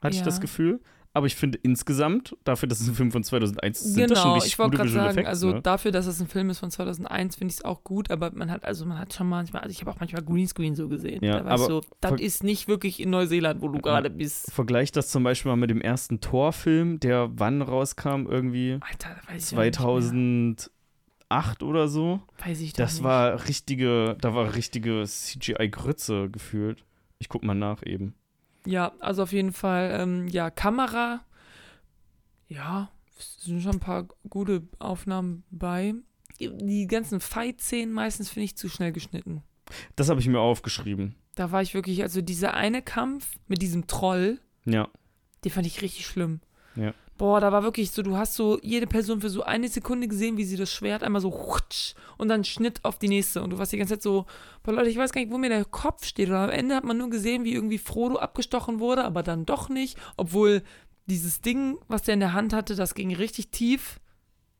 S2: hatte ich
S1: Ja.
S2: das Gefühl. Aber ich finde insgesamt, dafür, dass es ein Film von 2001 ist, sind das schon
S1: genau,
S2: richtig
S1: ich wollte
S2: gute
S1: gerade
S2: Visual
S1: sagen,
S2: Effects.
S1: also
S2: ne?
S1: dafür, dass es ein Film ist von 2001, finde ich es auch gut, aber man hat, also man hat schon manchmal, also ich habe auch manchmal Greenscreen so gesehen.
S2: Ja,
S1: da war ich
S2: aber
S1: so, das ist nicht wirklich in Neuseeland, wo du gerade bist.
S2: Vergleich das zum Beispiel mal mit dem ersten Tor-Film, der wann rauskam, irgendwie
S1: Alter, da weiß ich auch nicht
S2: 2008 oder so.
S1: Weiß ich
S2: Das
S1: nicht.
S2: war richtige, da war richtige CGI-Grütze gefühlt. Ich guck mal nach eben.
S1: Ja, also auf jeden Fall, ähm, ja, Kamera. Ja, es sind schon ein paar gute Aufnahmen bei. Die ganzen Fight-Szenen meistens finde ich zu schnell geschnitten.
S2: Das habe ich mir aufgeschrieben.
S1: Da war ich wirklich, also dieser eine Kampf mit diesem Troll,
S2: Ja.
S1: den fand ich richtig schlimm.
S2: Ja.
S1: Boah, da war wirklich so, du hast so jede Person für so eine Sekunde gesehen, wie sie das Schwert einmal so hutsch, und dann Schnitt auf die nächste. Und du warst die ganze Zeit so, boah Leute, ich weiß gar nicht, wo mir der Kopf steht. Oder am Ende hat man nur gesehen, wie irgendwie Frodo abgestochen wurde, aber dann doch nicht. Obwohl dieses Ding, was der in der Hand hatte, das ging richtig tief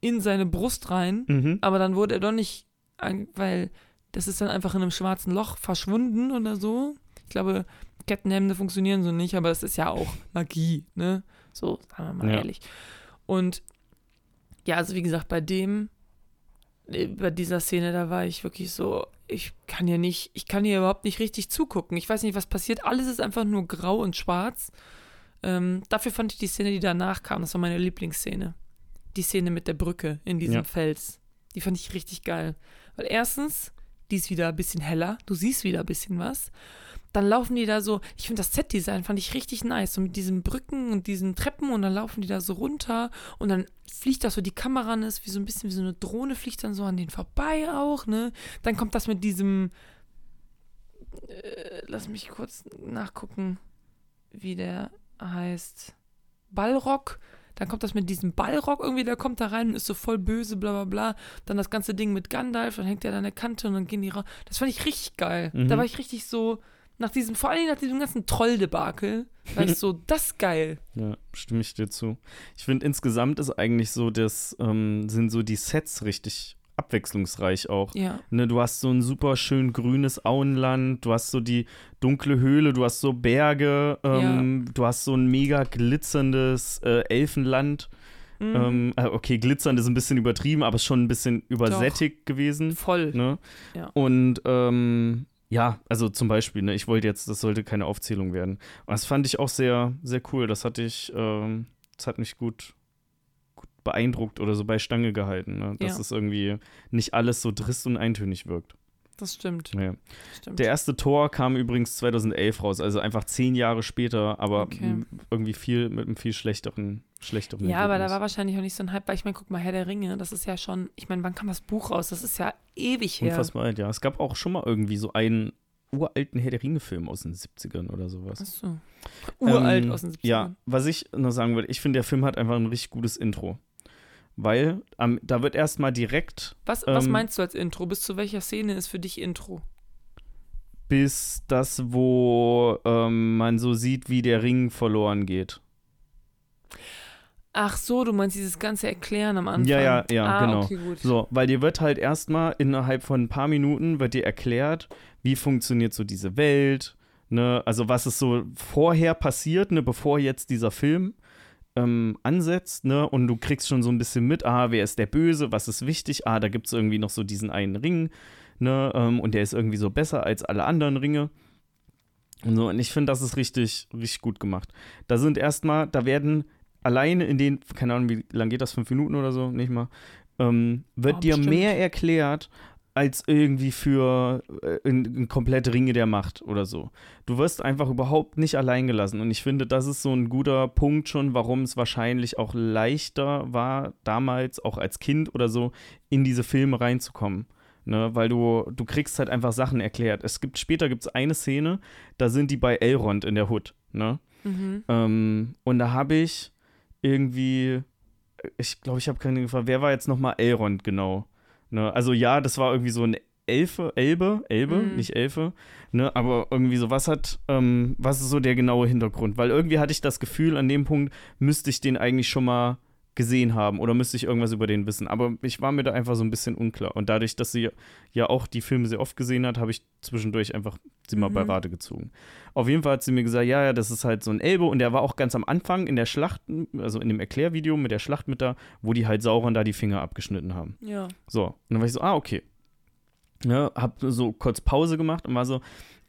S1: in seine Brust rein.
S2: Mhm.
S1: Aber dann wurde er doch nicht, weil das ist dann einfach in einem schwarzen Loch verschwunden oder so. Ich glaube, Kettenhemde funktionieren so nicht, aber es ist ja auch Magie, ne? So, sagen wir mal
S2: Ja.
S1: ehrlich. Und ja, also wie gesagt, bei dem, äh, bei dieser Szene, da war ich wirklich so, ich kann hier nicht, ich kann hier überhaupt nicht richtig zugucken. Ich weiß nicht, was passiert. Alles ist einfach nur grau und schwarz. Ähm, dafür fand ich die Szene, die danach kam, das war meine Lieblingsszene. Die Szene mit der Brücke in diesem
S2: Ja.
S1: Fels. Die fand ich richtig geil. Weil erstens, die ist wieder ein bisschen heller, du siehst wieder ein bisschen was. Dann laufen die da so, ich finde das Set-Design fand ich richtig nice, so mit diesen Brücken und diesen Treppen und dann laufen die da so runter und dann fliegt das so die Kamera an, ist wie so ein bisschen wie so eine Drohne, fliegt dann so an denen vorbei auch, ne? Dann kommt das mit diesem, äh, lass mich kurz nachgucken, wie der heißt, Ballrock. dann kommt das mit diesem Ballrock irgendwie, der kommt da rein und ist so voll böse, bla bla bla. Dann das ganze Ding mit Gandalf, dann hängt der da an der Kante und dann gehen die raus. Das fand ich richtig geil.
S2: Mhm.
S1: Da war ich richtig so, nach diesem, vor allem nach diesem ganzen Trolldebakel, war ich so, das geil.
S2: Ja, stimme ich dir zu. Ich finde insgesamt ist eigentlich so, das ähm, sind so die Sets richtig abwechslungsreich auch.
S1: Ja.
S2: Ne, du hast so ein super schön grünes Auenland, du hast so die dunkle Höhle, du hast so Berge, ähm, du hast so ein mega glitzerndes äh, Elfenland.
S1: Mhm.
S2: Ähm, äh, okay, glitzernd ist ein bisschen übertrieben, aber schon ein bisschen übersättigt gewesen.
S1: Voll.
S2: Ne?
S1: Ja.
S2: Und ähm, ja, also zum Beispiel, ne, ich wollte jetzt, das sollte keine Aufzählung werden. Und das fand ich auch sehr, sehr cool. Das hatte ich, ähm, das hat mich gut, gut beeindruckt oder so bei Stange gehalten, ne? dass
S1: Ja.
S2: es irgendwie nicht alles so trist und eintönig wirkt.
S1: Das stimmt.
S2: Ja.
S1: stimmt.
S2: Der erste Tor kam übrigens 2011 raus, also einfach zehn Jahre später, aber
S1: Okay.
S2: irgendwie viel mit einem viel schlechteren, schlechteren
S1: ja, aber da war wahrscheinlich auch nicht so ein Hype, weil ich meine, guck mal, Herr der Ringe, das ist ja schon, ich meine, wann kam das Buch raus? Das ist ja ewig her.
S2: Unfassbar alt, ja. Es gab auch schon mal irgendwie so einen uralten Herr der Ringe-Film aus den 70ern oder sowas.
S1: Achso. Uralt
S2: Ähm,
S1: aus den 70ern.
S2: Ja, was ich noch sagen würde, ich finde, der Film hat einfach ein richtig gutes Intro. Weil ähm, da wird erstmal direkt
S1: Was, was
S2: ähm,
S1: meinst du als Intro? Bis zu welcher Szene ist für dich Intro?
S2: bis das, wo ähm, man so sieht, wie der Ring verloren geht.
S1: Ach so, du meinst dieses ganze Erklären am Anfang.
S2: Ja, ja, ja,
S1: ah,
S2: genau.
S1: Okay.
S2: So, weil dir wird halt erstmal innerhalb von ein paar Minuten wird dir erklärt, wie funktioniert so diese Welt, ne, also was ist so vorher passiert, ne, bevor jetzt dieser Film ähm, ansetzt, ne, und du kriegst schon so ein bisschen mit, ah, wer ist der Böse, was ist wichtig, ah, da gibt es irgendwie noch so diesen einen Ring, ne, ähm, und der ist irgendwie so besser als alle anderen Ringe. Und so, und ich finde, das ist richtig, richtig gut gemacht. Da sind erstmal, da werden alleine in den, keine Ahnung, wie lange geht das, fünf Minuten oder so, nicht mal, ähm, wird
S1: Oh,
S2: dir mehr erklärt als irgendwie für äh, in, in komplett Ringe der Macht oder so. Du wirst einfach überhaupt nicht allein gelassen. Und ich finde, das ist so ein guter Punkt schon, warum es wahrscheinlich auch leichter war, damals auch als Kind oder so, in diese Filme reinzukommen. Ne, weil du, du kriegst halt einfach Sachen erklärt. Es gibt, später gibt es eine Szene, da sind die bei Elrond in der Hut, ne?
S1: Mhm.
S2: Ähm, und da habe ich irgendwie, ich glaube, ich habe keine gefragt, wer war jetzt nochmal Elrond genau? Ne? Also ja, das war irgendwie so ein Elfe, Elbe, Elbe,
S1: Mhm.
S2: nicht Elfe, ne? Aber irgendwie so, was hat, ähm, was ist so der genaue Hintergrund? Weil irgendwie hatte ich das Gefühl, an dem Punkt müsste ich den eigentlich schon mal gesehen haben oder müsste ich irgendwas über den wissen. Aber ich war mir da einfach so ein bisschen unklar. Und dadurch, dass sie ja auch die Filme sehr oft gesehen hat, habe ich zwischendurch einfach sie mal bei
S1: Mhm.
S2: Rate gezogen. Auf jeden Fall hat sie mir gesagt, ja, ja, das ist halt so ein Elbe und der war auch ganz am Anfang in der Schlacht, also in dem Erklärvideo mit der Schlacht mit da, wo die halt Sauron da die Finger abgeschnitten haben.
S1: Ja.
S2: So, und dann war ich so, ah, okay. Ne, hab so kurz Pause gemacht und war so,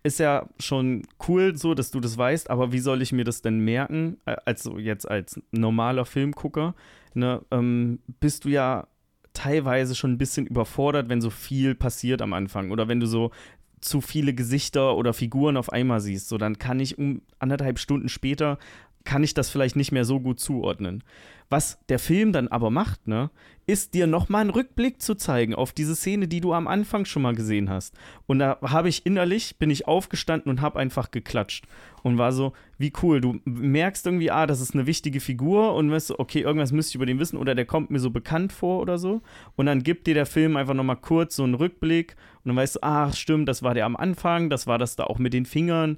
S2: ist ja schon cool so, dass du das weißt, aber wie soll ich mir das denn merken? Äh, Also jetzt als normaler Filmgucker, ne, ähm, bist du ja teilweise schon ein bisschen überfordert, wenn so viel passiert am Anfang oder wenn du so zu viele Gesichter oder Figuren auf einmal siehst, so dann kann ich um anderthalb Stunden später kann ich das vielleicht nicht mehr so gut zuordnen. Was der Film dann aber macht, ne, ist dir nochmal einen Rückblick zu zeigen auf diese Szene, die du am Anfang schon mal gesehen hast. Und da habe ich innerlich, bin ich aufgestanden und habe einfach geklatscht und war so, wie cool. Du merkst irgendwie, ah, das ist eine wichtige Figur und weißt so, okay, irgendwas müsste ich über den wissen oder der kommt mir so bekannt vor oder so. Und dann gibt dir der Film einfach nochmal kurz so einen Rückblick und dann weißt du, ach, stimmt, das war der am Anfang, das war das da auch mit den Fingern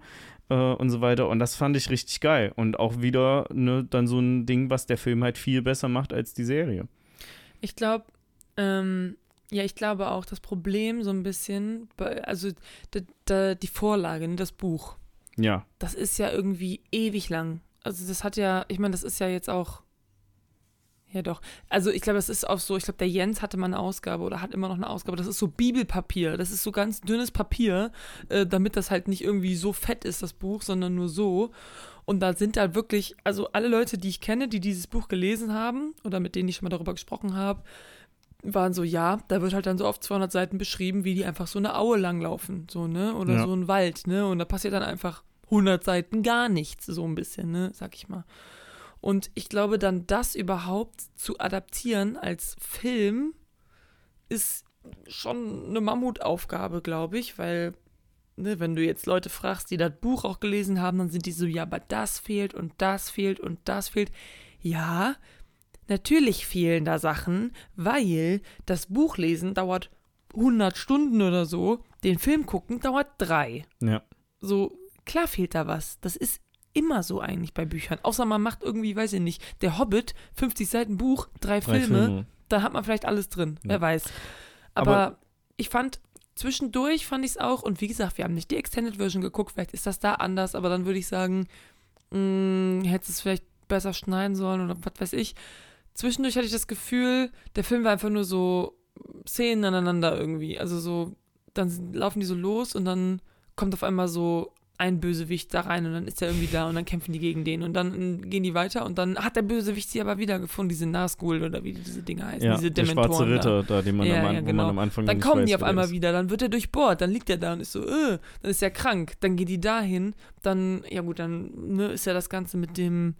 S2: äh, und so weiter. Und das fand ich richtig geil. Und auch wieder ne, dann so ein Ding, was der Film halt viel besser macht als die Serie.
S1: Ich glaube, ähm, ja, ich glaube auch, das Problem so ein bisschen, also die Vorlage, ne, das Buch,
S2: Ja,
S1: das ist ja irgendwie ewig lang. Also das hat ja, ich meine, das ist ja jetzt auch, ja doch. Also ich glaube, das ist auch so, ich glaube, der Jens hatte mal eine Ausgabe oder hat immer noch eine Ausgabe. Das ist so Bibelpapier, das ist so ganz dünnes Papier, äh, damit das halt nicht irgendwie so fett ist, das Buch, sondern nur so. Und da sind da wirklich, also alle Leute, die ich kenne, die dieses Buch gelesen haben oder mit denen ich schon mal darüber gesprochen habe, waren so, ja, da wird halt dann so auf 200 Seiten beschrieben, wie die einfach so eine Aue langlaufen, so, ne, oder
S2: Ja.
S1: so ein Wald, ne, und da passiert dann einfach 100 Seiten gar nichts, so ein bisschen, ne, sag ich mal. Und ich glaube, dann das überhaupt zu adaptieren als Film ist schon eine Mammutaufgabe, glaube ich, weil, ne, wenn du jetzt Leute fragst, die das Buch auch gelesen haben, dann sind die so, ja, aber das fehlt und das fehlt und das fehlt. Ja, natürlich fehlen da Sachen, weil das Buchlesen dauert 100 Stunden oder so, den Film gucken dauert drei.
S2: Ja.
S1: So, klar fehlt da was. Das ist immer so eigentlich bei Büchern. Außer man macht irgendwie, weiß ich nicht, der Hobbit, 50 Seiten Buch, drei,
S2: Drei
S1: Filme,
S2: Filme.
S1: da hat man vielleicht alles drin.
S2: Ja.
S1: Wer weiß. Aber,
S2: Aber-
S1: ich fand, zwischendurch fand ich es auch, und wie gesagt, wir haben nicht die Extended Version geguckt, vielleicht ist das da anders, aber dann würde ich sagen, mh, hätte es vielleicht besser schneiden sollen oder was weiß ich. Zwischendurch hatte ich das Gefühl, der Film war einfach nur so Szenen aneinander irgendwie. Also so, dann laufen die so los und dann kommt auf einmal so ein Bösewicht da rein und dann ist er irgendwie da und dann kämpfen die gegen den und dann gehen die weiter und dann hat der Bösewicht sie aber wieder gefunden, diese Nazgul oder wie diese Dinger heißen,
S2: Ja,
S1: diese
S2: der schwarze
S1: Dementoren da.
S2: Ritter, da, den man,
S1: Ja,
S2: am,
S1: ja, genau.
S2: man am Anfang
S1: Dann kommen
S2: weiß,
S1: die auf einmal
S2: ist.
S1: wieder, dann wird er durchbohrt, dann liegt er da und ist so, äh, dann ist er krank, dann geht die dahin, dann, ja gut, dann ne, ist ja das Ganze mit dem,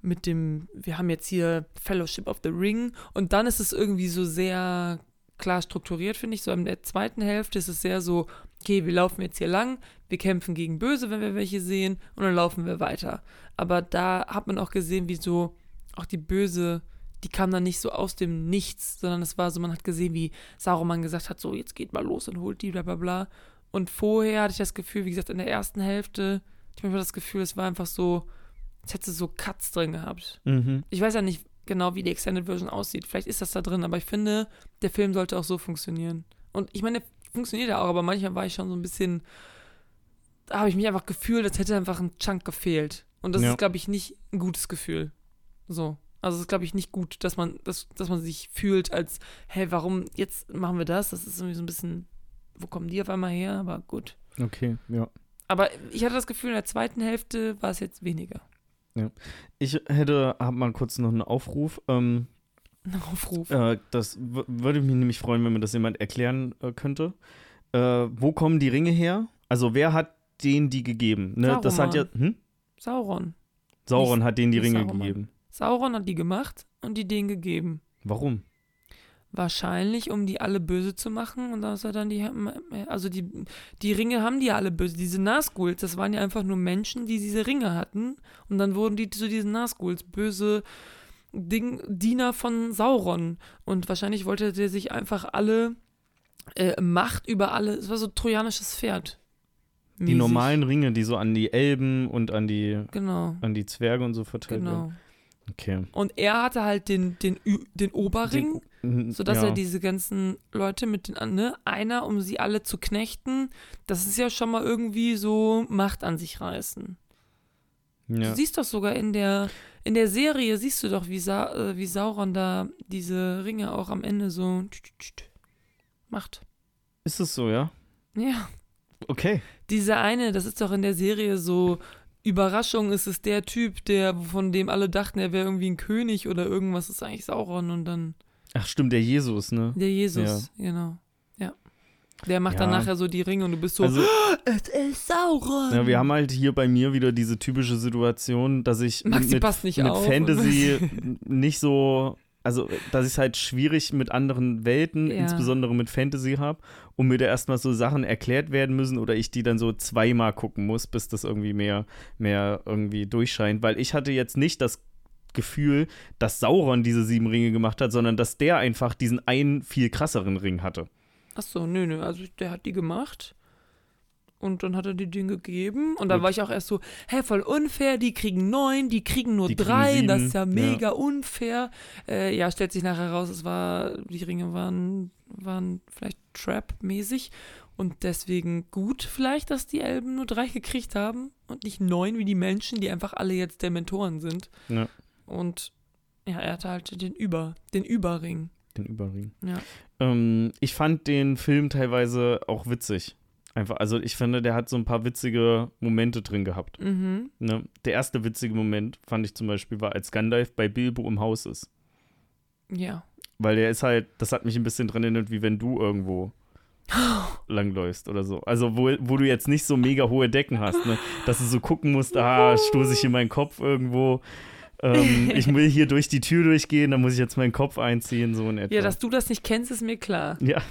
S1: mit dem, wir haben jetzt hier Fellowship of the Ring und dann ist es irgendwie so sehr klar strukturiert, finde ich. So in der zweiten Hälfte ist es sehr so, okay, wir laufen jetzt hier lang, wir kämpfen gegen Böse, wenn wir welche sehen, und dann laufen wir weiter. Aber da hat man auch gesehen, wie so auch die Böse, die kam dann nicht so aus dem Nichts, sondern es war so, man hat gesehen, wie Saruman gesagt hat, so, jetzt geht mal los und holt die, bla bla bla. Und vorher hatte ich das Gefühl, wie gesagt, in der ersten Hälfte, ich habe das Gefühl, es war einfach so, es hätte so Cuts drin gehabt.
S2: Mhm.
S1: Ich weiß ja nicht genau, wie die Extended Version aussieht. Vielleicht ist das da drin, aber ich finde, der Film sollte auch so funktionieren. Und ich meine, funktioniert ja auch, aber manchmal war ich schon so ein bisschen, da habe ich mich einfach gefühlt, als hätte einfach ein Chunk gefehlt. Und das
S2: Ja.
S1: ist, glaube ich, nicht ein gutes Gefühl. So. Also es ist, glaube ich, nicht gut, dass man, dass, dass man sich fühlt als, hey, warum jetzt machen wir das? Das ist irgendwie so ein bisschen, wo kommen die auf einmal her? Aber gut.
S2: Okay, ja.
S1: Aber ich hatte das Gefühl, in der zweiten Hälfte war es jetzt weniger.
S2: Ich hätte, hab mal kurz noch einen Aufruf. Ähm,
S1: Aufruf.
S2: äh, das würde mich nämlich freuen, wenn mir das jemand erklären äh, könnte. Äh, wo kommen die Ringe her? Also wer hat denen die gegeben? Ne? Das hat ja. Hm?
S1: Sauron.
S2: Sauron
S1: Nicht-
S2: hat denen die Ringe
S1: Saruman.
S2: gegeben.
S1: Sauron hat die gemacht und die denen gegeben.
S2: Warum?
S1: Wahrscheinlich, um die alle böse zu machen und dann ist er dann die, also die, die Ringe haben die ja alle böse. Diese Nazguls, das waren ja einfach nur Menschen, die diese Ringe hatten und dann wurden die zu diesen Nazguls, böse Ding, Diener von Sauron und wahrscheinlich wollte der sich einfach alle äh, Macht über alle, es war so trojanisches Pferd.
S2: Die
S1: Mäßig.
S2: normalen Ringe, die so an die Elben und an die,
S1: Genau,
S2: an die Zwerge und so verteilt
S1: genau.
S2: werden. Okay.
S1: Und er hatte halt den, den, den Oberring.
S2: Mhm,
S1: sodass
S2: ja.
S1: er diese ganzen Leute mit den, ne, einer, um sie alle zu knechten, das ist ja schon mal irgendwie so Macht an sich reißen.
S2: ja.
S1: Du siehst doch sogar in der, in der Serie, siehst du doch, wie, Sa äh, wie Sauron da diese Ringe auch am Ende so macht.
S2: Ist es so, ja?
S1: Ja,
S2: Okay.
S1: dieser eine, das ist doch in der Serie so, Überraschung ist es der Typ, der, von dem alle dachten, er wäre irgendwie ein König oder irgendwas, ist eigentlich Sauron und dann
S2: Ach, stimmt, der Jesus, ne?
S1: der Jesus, genau. Der macht
S2: Ja.
S1: dann nachher so die Ringe und du bist so,
S2: Also,
S1: es ist Sauron.
S2: ja, wir haben halt hier bei mir wieder diese typische Situation, dass ich
S1: Maxi
S2: mit,
S1: passt nicht
S2: mit
S1: auf.
S2: Fantasy nicht so, also dass ich es halt schwierig mit anderen Welten,
S1: Ja.
S2: insbesondere mit Fantasy habe und mir da erstmal so Sachen erklärt werden müssen oder ich die dann so zweimal gucken muss, bis das irgendwie mehr, mehr irgendwie durchscheint, weil ich hatte jetzt nicht das Gefühl, dass Sauron diese sieben Ringe gemacht hat, sondern dass der einfach diesen einen viel krasseren Ring hatte.
S1: Achso, nö, nö. Also der hat die gemacht. Und dann hat er die Dinge gegeben. Und dann
S2: Gut.
S1: war ich auch erst so, hä, voll unfair, die kriegen neun, die kriegen nur
S2: Die kriegen
S1: drei, das
S2: sieben,
S1: ist ja
S2: ja.
S1: mega unfair. Äh, ja, stellt sich nachher raus, es war, die Ringe waren, waren vielleicht Trap-mäßig. Und deswegen gut vielleicht, dass die Elben nur drei gekriegt haben und nicht neun wie die Menschen, die einfach alle jetzt Dementoren sind.
S2: Ja.
S1: Und ja, er hatte halt den Über, den Überring.
S2: Den Überring.
S1: Ja.
S2: Ähm, ich fand den Film teilweise auch witzig. Einfach, also ich finde, der hat so ein paar witzige Momente drin gehabt.
S1: Mhm.
S2: Ne? Der erste witzige Moment, fand ich zum Beispiel, war, als Gandalf bei Bilbo im Haus ist.
S1: Ja.
S2: Weil der ist halt, das hat mich ein bisschen dran erinnert, wie wenn du irgendwo langläufst oder so. Also wo, wo du jetzt nicht so mega hohe Decken hast, ne? Dass du so gucken musst, ah, stoße ich in meinen Kopf irgendwo. Ähm, ich will hier durch die Tür durchgehen, dann muss ich jetzt meinen Kopf einziehen, so in etwa.
S1: Ja, dass du das nicht kennst, ist mir klar.
S2: Ja.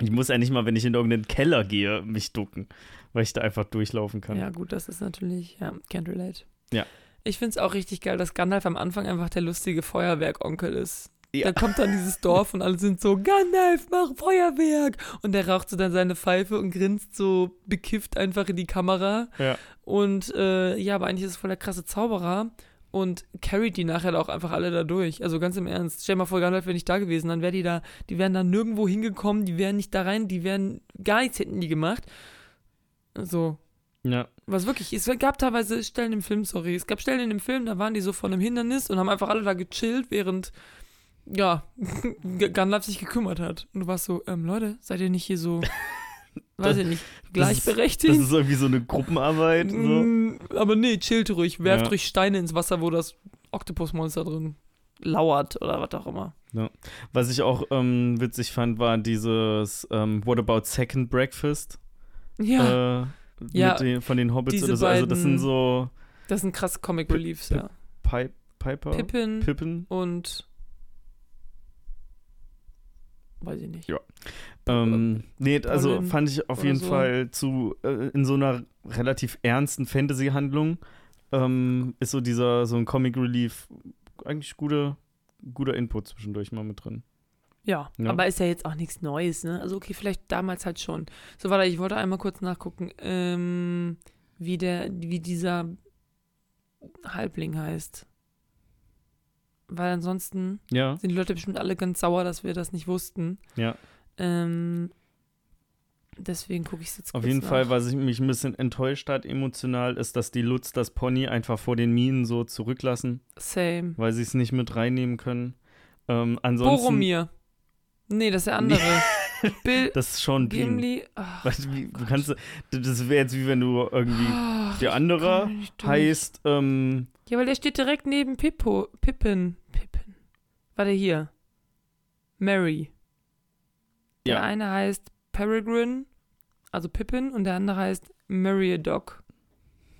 S2: Ich muss ja nicht mal, wenn ich in irgendeinen Keller gehe, mich ducken, weil ich da einfach durchlaufen kann.
S1: Ja, gut, das ist natürlich, ja, can't relate.
S2: Ja.
S1: Ich finde es auch richtig geil, dass Gandalf am Anfang einfach der lustige Feuerwerkonkel ist.
S2: Ja.
S1: Da kommt dann dieses Dorf und alle sind so, Gandalf, mach Feuerwerk! Und der raucht so dann seine Pfeife und grinst so bekifft einfach in die Kamera.
S2: Ja.
S1: Und äh, ja, aber eigentlich ist es voll der krasse Zauberer und carried die nachher auch einfach alle da durch. Also ganz im Ernst. Stell dir mal vor, Gandalf wäre nicht da gewesen, dann wäre die da, die wären da nirgendwo hingekommen, die wären nicht da rein, die wären, gar nichts hätten die gemacht. So,
S2: Ja.
S1: was wirklich, es gab teilweise Stellen im Film, sorry, es gab Stellen in dem Film, da waren die so vor einem Hindernis und haben einfach alle da gechillt, während, ja, Gandalf sich gekümmert hat. Und du warst so, ähm, Leute, seid ihr nicht hier so, weiß ich nicht, gleichberechtigt?
S2: Das ist irgendwie so eine Gruppenarbeit. So.
S1: Mm, Aber nee, chillt ruhig, werft
S2: Ja.
S1: ruhig Steine ins Wasser, wo das Oktopusmonster drin lauert oder was auch immer.
S2: Was ich auch ähm, witzig fand, war dieses ähm, What About Second Breakfast
S1: Ja,
S2: äh,
S1: Ja,
S2: den, von den Hobbits oder so. Also das sind
S1: beiden-
S2: so
S1: das sind krasse Comic Reliefs,
S2: Pip-
S1: ja.
S2: Pi Piper,
S1: Pippin
S2: Pippin.
S1: und weiß ich nicht.
S2: Ja. Ähm, nee, also fand ich auf jeden
S1: so.
S2: Fall zu äh, in so einer relativ ernsten Fantasy-Handlung ähm, ist so dieser so ein Comic Relief eigentlich guter guter Input zwischendurch mal mit drin.
S1: Ja,
S2: Ja.
S1: aber ist ja jetzt auch nichts Neues, ne? Also okay, vielleicht damals halt schon. So, warte, ich wollte einmal kurz nachgucken, ähm, wie der, wie dieser Halbling heißt. Weil ansonsten
S2: Ja,
S1: sind die Leute bestimmt alle ganz sauer, dass wir das nicht wussten.
S2: ja.
S1: Ähm, deswegen gucke ich es jetzt
S2: Auf jeden
S1: nach.
S2: Fall, was ich mich ein bisschen enttäuscht hat emotional, ist, dass die Lutz das Pony einfach vor den Minen so zurücklassen,
S1: Same.
S2: weil sie es nicht mit reinnehmen können. Ähm, ansonsten,
S1: Boromir. Nee, das ist der andere. Bill
S2: das ist schon.
S1: Gimli. Ach,
S2: Weißt du, wie, du kannst, das wäre jetzt wie wenn du irgendwie
S1: ach,
S2: der andere heißt, ähm,
S1: Ja, weil der steht direkt neben Pippo. Pippin. Pippin. Warte hier. Mary. Der
S2: Ja.
S1: eine heißt Peregrine, also Pippin, und der andere heißt Meriadoc,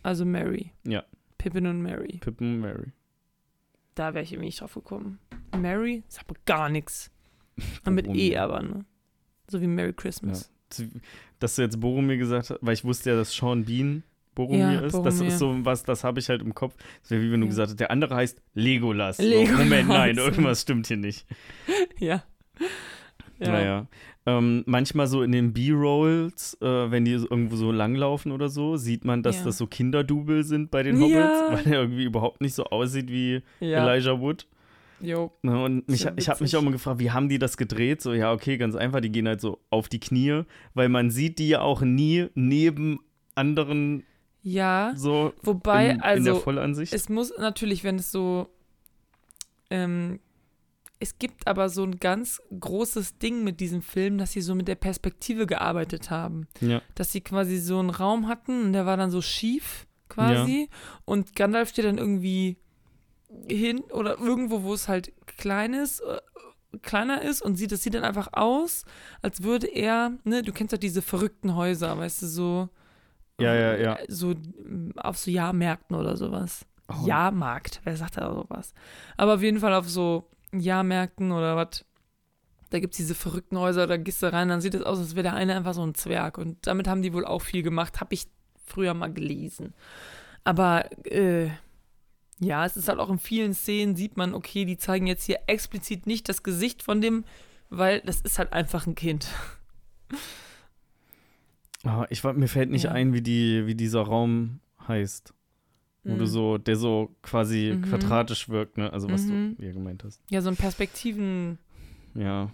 S1: also Mary.
S2: Ja.
S1: Pippin und Mary.
S2: Pippin Mary.
S1: Da wäre ich irgendwie nicht drauf gekommen. Mary? Ist aber gar nichts. Mit. E aber, ne? So wie Merry Christmas.
S2: Dass du jetzt Boromir gesagt hast, weil ich wusste ja, dass Sean Bean Boromir
S1: Ja,
S2: ist. Das
S1: Boromir.
S2: ist so was, das habe ich halt im Kopf. Das wäre wie wenn du
S1: Ja.
S2: gesagt hast, der andere heißt Legolas.
S1: Legolas.
S2: So, Moment, nein, irgendwas stimmt hier nicht.
S1: Ja. Ja.
S2: Naja. Ähm, manchmal so in den B-Rolls, äh, wenn die so irgendwo so langlaufen oder so, sieht man, dass das so Kinderdouble sind bei den Hobbits, weil er irgendwie überhaupt nicht so aussieht wie
S1: Ja.
S2: Elijah Wood.
S1: Jo.
S2: Ne, Und mich, ich habe mich auch mal gefragt, wie haben die das gedreht? So, ja, okay, ganz einfach, die gehen halt so auf die Knie, weil man sieht die ja auch nie neben anderen
S1: Ja.
S2: so
S1: Wobei,
S2: in, in der
S1: also.
S2: Vollansicht.
S1: Es muss natürlich, wenn es so. Ähm, es gibt aber so ein ganz großes Ding mit diesem Film, dass sie so mit der Perspektive gearbeitet haben.
S2: ja,
S1: Dass sie quasi so einen Raum hatten und der war dann so schief quasi. Und Gandalf steht dann irgendwie hin oder irgendwo, wo es halt klein ist, äh, kleiner ist und sieht, das sieht dann einfach aus, als würde er, ne, du kennst doch diese verrückten Häuser, weißt du, so.
S2: Ja, ja, ja.
S1: So mm, auf so Jahrmärkten oder sowas.
S2: Oh.
S1: Jahrmarkt, wer sagt da sowas? Aber auf jeden Fall auf so Jahrmärkten oder was. Da gibt es diese verrückten Häuser, da gehst du rein, dann sieht es aus, als wäre der eine einfach so ein Zwerg. Und damit haben die wohl auch viel gemacht, habe ich früher mal gelesen. Aber äh, ja, es ist halt auch in vielen Szenen, sieht man, okay, die zeigen jetzt hier explizit nicht das Gesicht von dem, weil das ist halt einfach ein Kind.
S2: Oh, ich, mir fällt nicht
S1: Ja.
S2: ein, wie, die, wie dieser Raum heißt. Wo du
S1: Mhm.
S2: so, der so quasi
S1: Mhm.
S2: quadratisch wirkt, ne? Also was
S1: Mhm.
S2: du hier gemeint hast.
S1: Ja, so ein Perspektiven,
S2: Ja.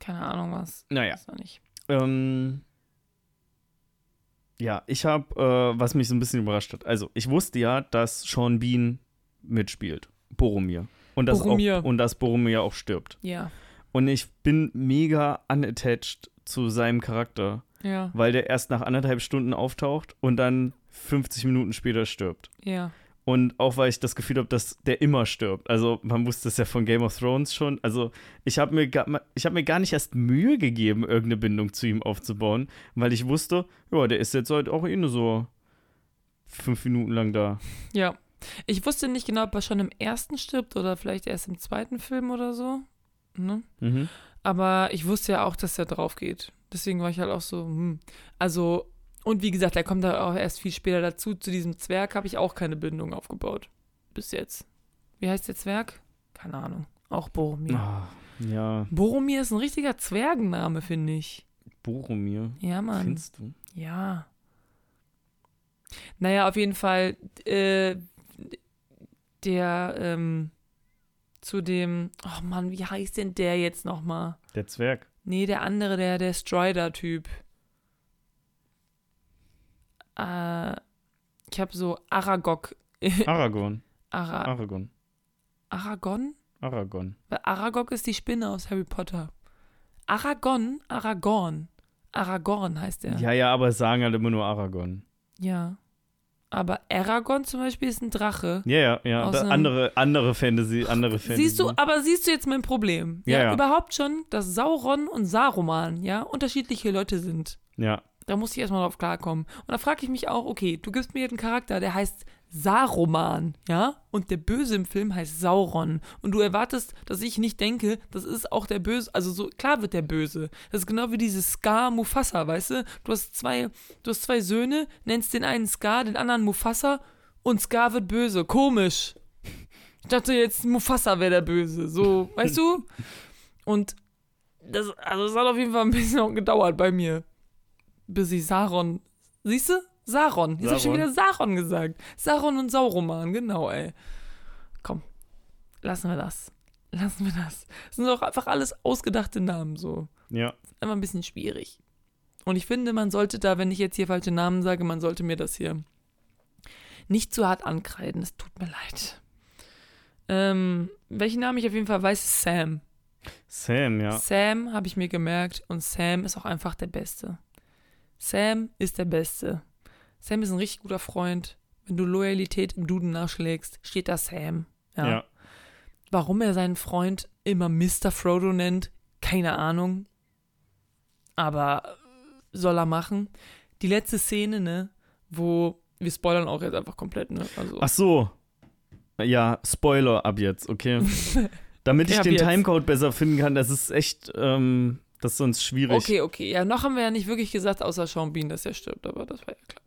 S1: keine Ahnung was.
S2: Naja.
S1: Noch nicht.
S2: Ähm, ja, ich habe, äh, was mich so ein bisschen überrascht hat. Also, ich wusste ja, dass Sean Bean mitspielt. Boromir. Und dass,
S1: Boromir.
S2: Auch, und dass Boromir auch stirbt.
S1: Ja,
S2: Und ich bin mega unattached zu seinem Charakter,
S1: ja,
S2: weil der erst nach anderthalb Stunden auftaucht und dann 50 Minuten später stirbt.
S1: ja.
S2: Und auch weil ich das Gefühl habe, dass der immer stirbt. Also man wusste es ja von Game of Thrones schon. Also ich habe mir, gar- ich hab mir gar nicht erst Mühe gegeben, irgendeine Bindung zu ihm aufzubauen, weil ich wusste, ja, der ist jetzt halt auch eh nur so fünf Minuten lang da.
S1: Ja. Ich wusste nicht genau, ob er schon im ersten stirbt oder vielleicht erst im zweiten Film oder so. Ne?
S2: Mhm.
S1: Aber ich wusste ja auch, dass er drauf geht. Deswegen war ich halt auch so, hm. Also, und wie gesagt, er kommt da auch erst viel später dazu. Zu diesem Zwerg habe ich auch keine Bindung aufgebaut. bis jetzt. Wie heißt der Zwerg? Keine Ahnung. Auch Boromir.
S2: Ah, ja,
S1: Boromir ist ein richtiger Zwergenname, finde ich.
S2: Boromir.
S1: Ja, Mann.
S2: Findest du?
S1: Ja. Naja, auf jeden Fall, äh, der, ähm, zu dem, oh Mann, wie heißt denn der jetzt nochmal?
S2: Der Zwerg.
S1: Nee, der andere, der, der Strider-Typ. Äh, ich habe so Aragog.
S2: Aragorn.
S1: Ara
S2: Aragorn.
S1: Aragon?
S2: Aragorn.
S1: Weil Aragog ist die Spinne aus Harry Potter. Aragon? Aragorn. Aragorn heißt er.
S2: Ja, ja, aber es sagen halt immer nur Aragorn.
S1: Ja. Aber Aragon zum Beispiel ist ein Drache.
S2: Ja, ja, ja. Andere, andere Fantasy, andere Fantasy.
S1: Siehst du, aber siehst du jetzt mein Problem?
S2: Ja, ja.
S1: Überhaupt schon, dass Sauron und Saruman, ja, unterschiedliche Leute sind.
S2: Ja,
S1: Da muss ich erstmal drauf klarkommen. Und da frage ich mich auch, okay, du gibst mir jetzt einen Charakter, der heißt Saruman, ja? Und der Böse im Film heißt Sauron. Und du erwartest, dass ich nicht denke, das ist auch der Böse. Also so, klar wird der Böse. Das ist genau wie dieses Scar Mufasa, weißt du? Du hast zwei, du hast zwei Söhne, nennst den einen Scar, den anderen Mufasa und Scar wird böse. Komisch. Ich dachte jetzt, Mufasa wäre der Böse. So, weißt du? Und das, also es hat auf jeden Fall ein bisschen gedauert bei mir bis ich Saron. Siehst du? Saron. Jetzt hab ich schon
S2: Saron.
S1: wieder Saron gesagt. Saron und Sauroman, genau, ey. Komm, lassen wir das. Lassen wir das. Das sind doch einfach alles ausgedachte Namen, so.
S2: ja.
S1: Einfach ein bisschen schwierig. Und ich finde, man sollte da, wenn ich jetzt hier falsche Namen sage, man sollte mir das hier nicht zu hart ankreiden. Es tut mir leid. Ähm, welchen Namen ich auf jeden Fall weiß, ist Sam.
S2: Sam, ja.
S1: Sam habe ich mir gemerkt und Sam ist auch einfach der Beste. Sam ist der Beste. Sam ist ein richtig guter Freund. Wenn du Loyalität im Duden nachschlägst, steht da Sam. Ja.
S2: Ja.
S1: Warum er seinen Freund immer Mr. Frodo nennt, keine Ahnung. Aber äh, soll er machen. Die letzte Szene, ne, wo wir spoilern auch jetzt einfach komplett, ne? Also,
S2: Ach so. Ja, Spoiler ab jetzt, okay. Damit
S1: Okay,
S2: ich den
S1: jetzt.
S2: Timecode besser finden kann, das ist echt, ähm, das ist sonst schwierig.
S1: okay, okay. Ja, noch haben wir ja nicht wirklich gesagt, außer Sean Bean, dass er stirbt, aber das war ja klar.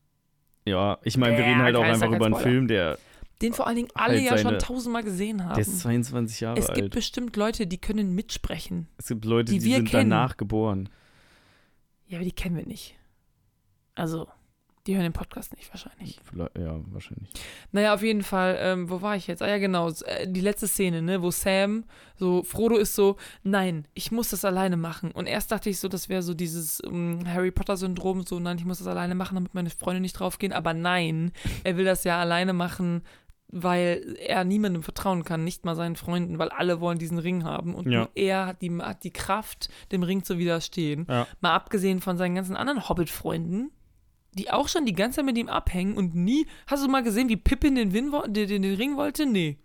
S2: Ja, ich meine, wir reden halt auch einfach über einen
S1: Spoiler.
S2: Film, der,
S1: Den vor allen Dingen alle
S2: Halt
S1: ja schon tausendmal gesehen haben.
S2: der ist 22 Jahre
S1: es gibt
S2: alt.
S1: bestimmt Leute, die können mitsprechen.
S2: Es gibt Leute,
S1: die
S2: die,
S1: wir
S2: sind
S1: kennen.
S2: danach geboren.
S1: Ja, aber die kennen wir nicht. Also, die hören den Podcast nicht wahrscheinlich.
S2: Vielleicht- Ja, wahrscheinlich.
S1: Naja, auf jeden Fall, ähm, wo war ich jetzt? Ah ja, genau, äh, die letzte Szene, ne, wo Sam, so, Frodo ist so, nein, ich muss das alleine machen. Und erst dachte ich so, das wäre so dieses ähm, Harry Potter-Syndrom, so, nein, ich muss das alleine machen, damit meine Freunde nicht draufgehen. Aber nein, er will das ja alleine machen, weil er niemandem vertrauen kann, nicht mal seinen Freunden, weil alle wollen diesen Ring haben. Und
S2: Ja.
S1: nur er hat die, hat die Kraft, dem Ring zu widerstehen.
S2: Ja.
S1: Mal abgesehen von seinen ganzen anderen Hobbit-Freunden, die auch schon die ganze Zeit mit ihm abhängen und nie. Hast du mal gesehen, wie Pippin den, Win den, den, den Ring wollte? Nee.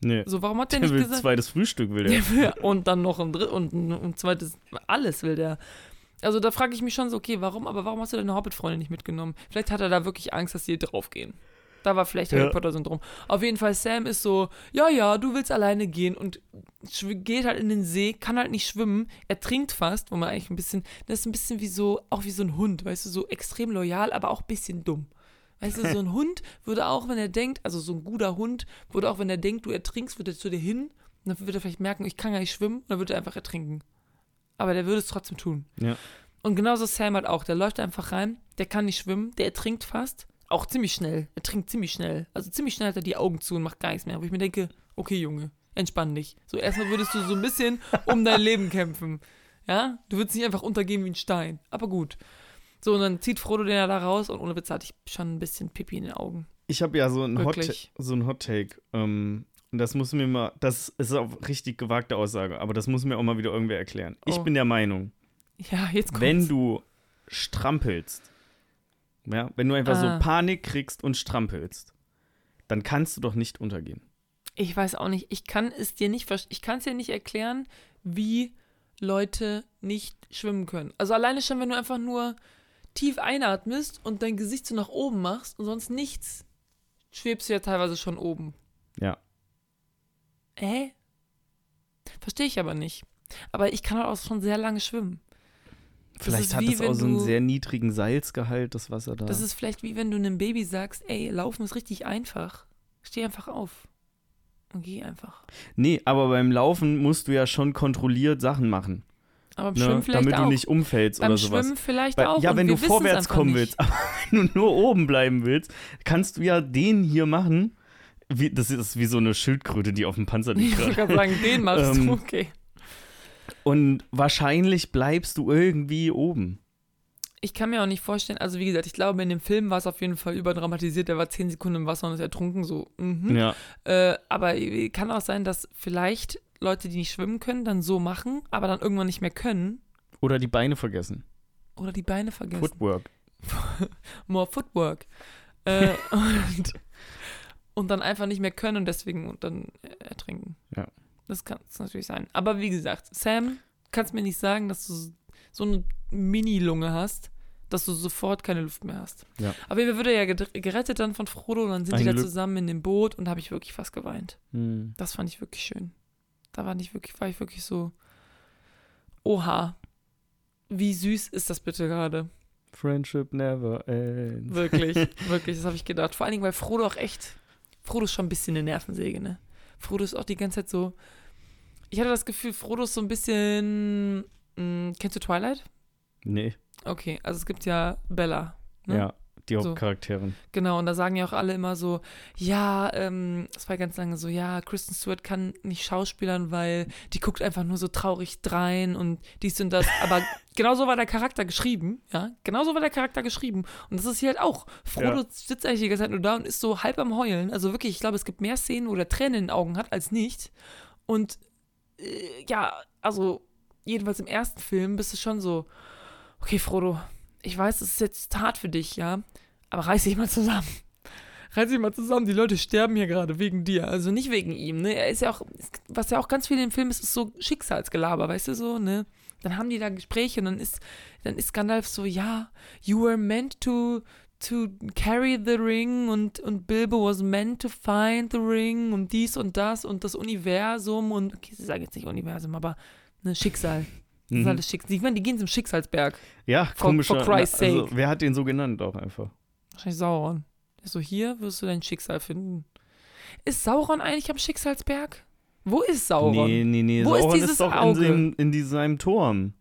S2: Nee.
S1: So, warum hat der
S2: Der
S1: nicht
S2: will
S1: gesagt?
S2: zweites Frühstück, will der.
S1: Und dann noch ein drittes und ein, ein zweites. Alles will der. Also da frage ich mich schon so, okay, warum, aber warum hast du deine Hobbit-Freunde nicht mitgenommen? Vielleicht hat er da wirklich Angst, dass die draufgehen. Da war vielleicht
S2: Ja.
S1: Harry Potter-Syndrom. Auf jeden Fall, Sam ist so, ja, ja, du willst alleine gehen und geht halt in den See, kann halt nicht schwimmen, er trinkt fast, wo man eigentlich ein bisschen, das ist ein bisschen wie so, auch wie so ein Hund, weißt du, so extrem loyal, aber auch ein bisschen dumm. Weißt du, so ein Hund würde auch, wenn er denkt, also so ein guter Hund, würde auch, wenn er denkt, du ertrinkst, würde er zu dir hin und dann würde er vielleicht merken, ich kann gar nicht schwimmen, und dann würde er einfach ertrinken. Aber der würde es trotzdem tun.
S2: Ja.
S1: Und genauso Sam halt auch. Der läuft einfach rein, der kann nicht schwimmen, der ertrinkt fast. Auch ziemlich schnell. Er trinkt ziemlich schnell. Also ziemlich schnell hat er die Augen zu und macht gar nichts mehr. Wo ich mir denke, okay, Junge, entspann dich. So, erstmal würdest du so ein bisschen um dein Leben kämpfen. Ja? Du würdest nicht einfach untergehen wie ein Stein. Aber gut. So, und dann zieht Frodo den ja da raus und ohne Witz hatte ich schon ein bisschen Pipi in den Augen.
S2: Ich habe ja so ein Hot, so ein Hot Take. Ähm, und das muss mir mal, das ist auch richtig gewagte Aussage, aber das muss mir auch mal wieder irgendwer erklären. Ich
S1: Oh.
S2: bin der Meinung,
S1: Ja, jetzt kommt's.
S2: wenn du strampelst, ja, wenn du einfach
S1: Ah.
S2: so Panik kriegst und strampelst, dann kannst du doch nicht untergehen.
S1: Ich weiß auch nicht. Ich kann es dir nicht, ich kann es dir nicht erklären, wie Leute nicht schwimmen können. Also alleine schon, wenn du einfach nur tief einatmest und dein Gesicht so nach oben machst und sonst nichts, schwebst du ja teilweise schon oben.
S2: Ja.
S1: Hä? Verstehe ich aber nicht. Aber ich kann halt auch schon sehr lange schwimmen.
S2: Vielleicht hat es auch so einen sehr niedrigen Salzgehalt, das Wasser da.
S1: Das ist vielleicht wie wenn du einem Baby sagst, ey, laufen ist richtig einfach. Steh einfach auf. und geh einfach.
S2: Nee, aber beim Laufen musst du ja schon kontrolliert Sachen machen.
S1: Aber beim
S2: Ne?
S1: Schwimmen vielleicht
S2: Damit
S1: auch.
S2: du nicht umfällst
S1: beim
S2: oder sowas.
S1: Schwimmen vielleicht
S2: Weil,
S1: auch.
S2: ja, wenn du vorwärts kommen
S1: nicht.
S2: willst, aber wenn du nur oben bleiben willst, kannst du ja den hier machen. Wie, das ist wie so eine Schildkröte, die auf dem Panzer liegt.
S1: Ich wollte
S2: gerade.
S1: sagen, den machst
S2: Ähm,
S1: du, okay.
S2: Und wahrscheinlich bleibst du irgendwie oben.
S1: Ich kann mir auch nicht vorstellen, also wie gesagt, ich glaube, in dem Film war es auf jeden Fall überdramatisiert. Der war zehn Sekunden im Wasser und ist ertrunken, so. Mhm.
S2: Ja.
S1: Äh, aber kann auch sein, dass vielleicht Leute, die nicht schwimmen können, dann so machen, aber dann irgendwann nicht mehr können
S2: Oder die Beine vergessen.
S1: oder die Beine vergessen.
S2: Footwork.
S1: More Footwork. Äh, und, und dann einfach nicht mehr können und deswegen und dann ertrinken.
S2: Ja.
S1: Das kann es natürlich sein. Aber wie gesagt, Sam, kannst mir nicht sagen, dass du so eine Mini-Lunge hast, dass du sofort keine Luft mehr hast.
S2: Ja.
S1: Aber er würde ja gerettet dann von Frodo und dann sind
S2: Ein
S1: die da
S2: Glück.
S1: zusammen in dem Boot und da habe ich wirklich fast geweint.
S2: Hm.
S1: Das fand ich wirklich schön. Da war, nicht wirklich, war ich wirklich so, oha, wie süß ist das bitte gerade?
S2: Friendship never ends.
S1: Wirklich, wirklich, das habe ich gedacht. Vor allen Dingen, weil Frodo auch echt, Frodo ist schon ein bisschen eine Nervensäge, ne? Frodo ist auch die ganze Zeit so, ich hatte das Gefühl, Frodo ist so ein bisschen, mh, kennst du Twilight?
S2: Nee,
S1: Okay, also es gibt ja Bella, ne?
S2: ja, die
S1: So.
S2: Hauptcharakterin.
S1: Genau, und da sagen ja auch alle immer so, ja, ähm, das war ganz lange so, ja, Kristen Stewart kann nicht schauspielern, weil die guckt einfach nur so traurig drein und dies und das. Aber genau so war der Charakter geschrieben, ja, genau so war der Charakter geschrieben. Und das ist hier halt auch. Frodo
S2: Ja.
S1: sitzt eigentlich die ganze Zeit nur da und ist so halb am Heulen. Also wirklich, ich glaube, es gibt mehr Szenen, wo der Tränen in den Augen hat, als nicht. Und äh, ja, also jedenfalls im ersten Film bist du schon so, okay, Frodo, ich weiß, es ist jetzt hart für dich, ja, aber reiß dich mal zusammen. Reiß dich mal zusammen, die Leute sterben hier gerade wegen dir. Also nicht wegen ihm, ne? Er ist ja auch, was ja auch ganz viel im Film ist, ist so Schicksalsgelaber, weißt du so, ne? Dann haben die da Gespräche und dann ist, dann ist Gandalf so, ja, you were meant to, to carry the ring und, und Bilbo was meant to find the ring und dies und das und das Universum und, okay, sie sagen jetzt nicht Universum, aber ne, Schicksal. Das ist
S2: Mhm.
S1: alles Schicksal. Ich meine, die gehen zum Schicksalsberg.
S2: Ja,
S1: For-
S2: komischer.
S1: for Christ's
S2: also,
S1: sake.
S2: wer hat den so genannt auch einfach?
S1: Wahrscheinlich Sauron. Ist so, hier wirst du dein Schicksal finden. Ist Sauron eigentlich am Schicksalsberg? Wo ist Sauron?
S2: Nee, nee, nee.
S1: Wo ist
S2: Sauron
S1: dieses
S2: ist doch in,
S1: Auge?
S2: seinem, in diesem Turm.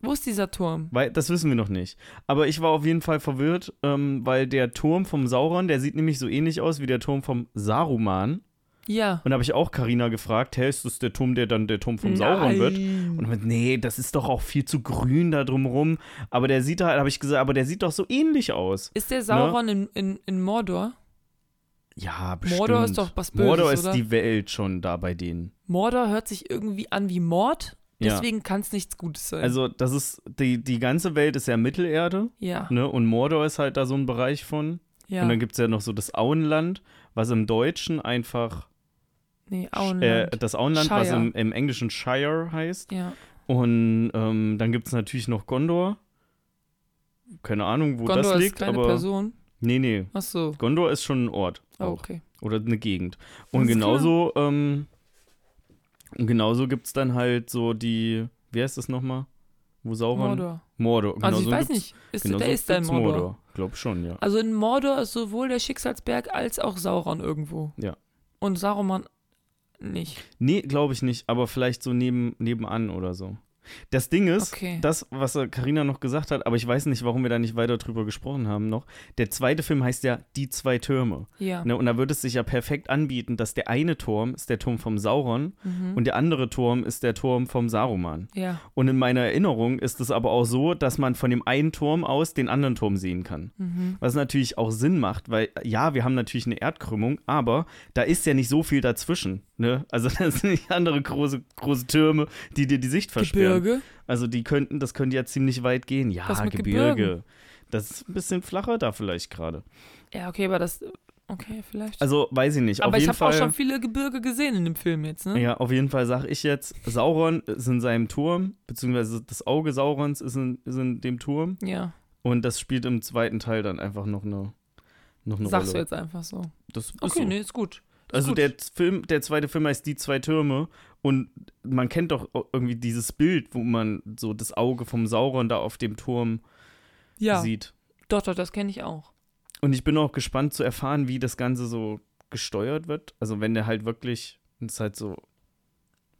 S1: Wo ist dieser Turm?
S2: Weil, das wissen wir noch nicht. Aber ich war auf jeden Fall verwirrt, ähm, weil der Turm vom Sauron, der sieht nämlich so ähnlich aus wie der Turm vom Saruman.
S1: Ja.
S2: Und da habe ich auch Karina gefragt, hä, ist das der Turm, der dann der Turm vom Sauron wird? Und mit, nee, das ist doch auch viel zu grün da drumrum. Aber der sieht halt, habe ich gesagt, aber der sieht doch so ähnlich aus.
S1: Ist der Sauron in, in, in Mordor?
S2: Ja, bestimmt.
S1: Mordor ist doch was Böses,
S2: Mordor ist
S1: oder?
S2: die Welt schon da bei denen.
S1: Mordor hört sich irgendwie an wie Mord,
S2: Ja.
S1: deswegen kann es nichts Gutes sein.
S2: Also, das ist, die, die ganze Welt ist ja Mittelerde,
S1: ja,
S2: ne? Und Mordor ist halt da so ein Bereich von.
S1: ja.
S2: Und dann gibt es ja noch so das Auenland, was im Deutschen einfach
S1: nee,
S2: Äh,
S1: Auenland.
S2: das Auenland, was
S1: Shire.
S2: im, im Englischen Shire heißt.
S1: ja.
S2: Und ähm, dann gibt es natürlich noch Gondor. Keine Ahnung, wo
S1: Gondor
S2: das
S1: ist
S2: liegt,
S1: keine
S2: aber.
S1: Person.
S2: Nee, nee.
S1: Ach so.
S2: Gondor ist schon ein Ort.
S1: Oh, okay.
S2: Oder eine Gegend. Und
S1: Alles
S2: genauso, ähm, und genauso gibt es dann halt so die, wie heißt das nochmal? Wo Sauron?
S1: Mordor.
S2: Mordor.
S1: Also ich weiß nicht, ist,
S2: genauso
S1: der ist da in
S2: gibt's
S1: Mordor.
S2: Glaub schon, ja.
S1: Also in Mordor ist sowohl der Schicksalsberg als auch Sauron irgendwo.
S2: Ja.
S1: Und Saruman nicht.
S2: Nee, glaube ich nicht, aber vielleicht so neben, nebenan oder so. Das Ding ist,
S1: Okay.
S2: das, was Karina noch gesagt hat, aber ich weiß nicht, warum wir da nicht weiter drüber gesprochen haben noch. Der zweite Film heißt ja Die zwei Türme.
S1: Ja.
S2: Ne? Und da würde es sich ja perfekt anbieten, dass der eine Turm ist der Turm vom Sauron
S1: Mhm.
S2: und der andere Turm ist der Turm vom Saruman.
S1: ja.
S2: Und in meiner Erinnerung ist es aber auch so, dass man von dem einen Turm aus den anderen Turm sehen kann.
S1: Mhm.
S2: Was natürlich auch Sinn macht, weil ja, wir haben natürlich eine Erdkrümmung, aber da ist ja nicht so viel dazwischen. Ne? Also das sind nicht andere große, große Türme, die dir die Sicht versperren.
S1: Gebirge.
S2: Also die könnten, das könnte ja ziemlich weit gehen. Ja, Gebirge.
S1: Gebirgen?
S2: Das ist ein bisschen flacher da vielleicht gerade.
S1: Ja, okay, aber das. Okay, vielleicht.
S2: Also weiß ich nicht.
S1: aber
S2: auf
S1: ich habe auch schon viele Gebirge gesehen in dem Film jetzt, ne?
S2: Ja, auf jeden Fall sage ich jetzt, Sauron ist in seinem Turm, beziehungsweise das Auge Saurons ist in, ist in dem Turm
S1: Ja.
S2: und das spielt im zweiten Teil dann einfach noch eine, noch eine
S1: Sagst du
S2: Rolle.
S1: jetzt einfach so.
S2: Das ist
S1: Okay,
S2: so.
S1: nee, ist gut. Ist
S2: Also
S1: gut.
S2: der Film, der zweite Film heißt Die zwei Türme und man kennt doch irgendwie dieses Bild, wo man so das Auge vom Sauron da auf dem Turm
S1: ja,
S2: sieht.
S1: doch, doch, das kenne ich auch.
S2: Und ich bin auch gespannt zu erfahren, wie das Ganze so gesteuert wird. Also wenn der halt wirklich Und es halt so,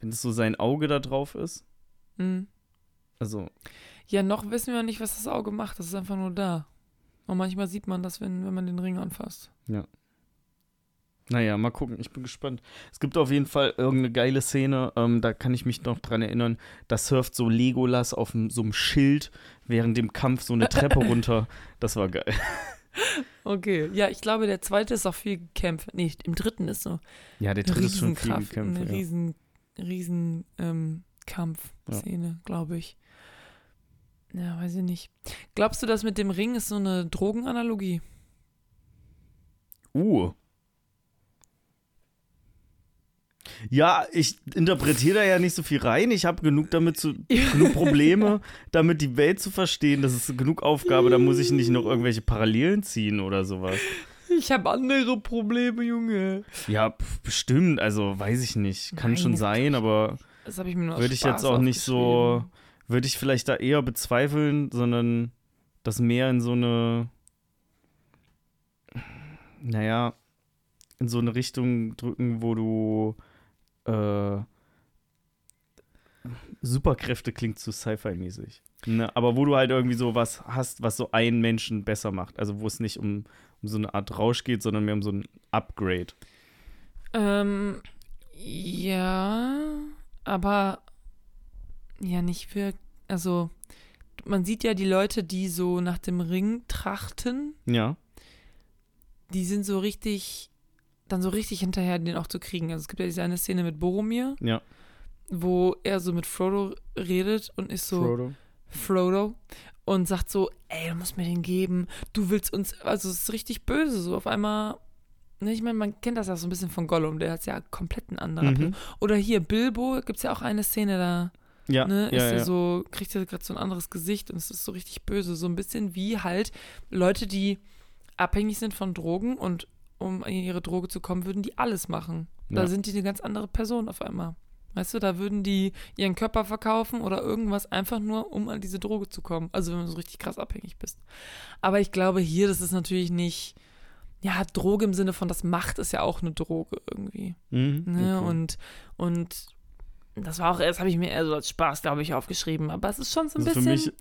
S2: wenn es so sein Auge da drauf ist.
S1: Mhm.
S2: Also,
S1: Ja, noch wissen wir nicht, was das Auge macht. Das ist einfach nur da. Und manchmal sieht man das, wenn, wenn man den Ring anfasst.
S2: Naja, mal gucken, ich bin gespannt. Es gibt auf jeden Fall irgendeine geile Szene, ähm, da kann ich mich noch dran erinnern, da surft so Legolas auf so einem Schild während dem Kampf so eine Treppe runter. Das war geil.
S1: Okay. Ja, ich glaube, der zweite ist auch viel gekämpft. Nee, im dritten ist so
S2: Ja, der dritte ist schon viel gekämpft.
S1: eine
S2: Ja.
S1: riesen, riesen ähm, Kampfszene, glaube ich. Ja, weiß ich nicht. Glaubst du, das mit dem Ring ist so eine Drogenanalogie?
S2: Uh. Ja, ich interpretiere da ja nicht so viel rein. Ich habe genug damit zu, genug Probleme, damit die Welt zu verstehen. Das ist genug Aufgabe. Da muss ich nicht noch irgendwelche Parallelen ziehen oder sowas.
S1: Ich habe andere Probleme, Junge.
S2: Ja, bestimmt. Also weiß ich nicht. Kann
S1: Nein,
S2: schon sein, aber
S1: Das habe ich mir nur
S2: würde ich jetzt auch nicht so, würde ich vielleicht da eher bezweifeln, sondern das mehr in so eine, naja, in so eine Richtung drücken, wo du äh, Superkräfte klingt zu Sci-Fi-mäßig. Ne? Aber wo du halt irgendwie so was hast, was so einen Menschen besser macht. Also wo es nicht um, um so eine Art Rausch geht, sondern mehr um so ein Upgrade.
S1: Ähm, ja, aber ja, nicht wirklich. Also, man sieht ja die Leute, die so nach dem Ring trachten,
S2: Ja.
S1: die sind so richtig, dann so richtig hinterher, den auch zu kriegen. Also, es gibt ja diese eine Szene mit Boromir,
S2: Ja.
S1: wo er so mit Frodo redet und ist so.
S2: Frodo.
S1: Frodo und sagt so, ey, du musst mir den geben, du willst uns, also es ist richtig böse, so auf einmal, ne, ich meine, man kennt das ja so ein bisschen von Gollum, der hat ja komplett einen anderen.
S2: Mhm.
S1: Oder hier, Bilbo, gibt es ja auch eine Szene, da
S2: Ja,
S1: ne,
S2: ja,
S1: ist er
S2: ja.
S1: so, kriegt er gerade so ein anderes Gesicht und es ist so richtig böse, so ein bisschen wie halt Leute, die abhängig sind von Drogen und um an ihre Droge zu kommen, würden die alles machen. Da
S2: Ja.
S1: sind die eine ganz andere Person auf einmal. Weißt du, da würden die ihren Körper verkaufen oder irgendwas einfach nur, um an diese Droge zu kommen. Also wenn du so richtig krass abhängig bist. Aber ich glaube hier, das ist natürlich nicht, ja, Droge im Sinne von, das Macht ist ja auch eine Droge irgendwie.
S2: Mhm,
S1: Ne?
S2: okay.
S1: Und, und das war auch, das habe ich mir eher so als Spaß, glaube ich, aufgeschrieben. Aber es ist schon so ein
S2: Also
S1: bisschen,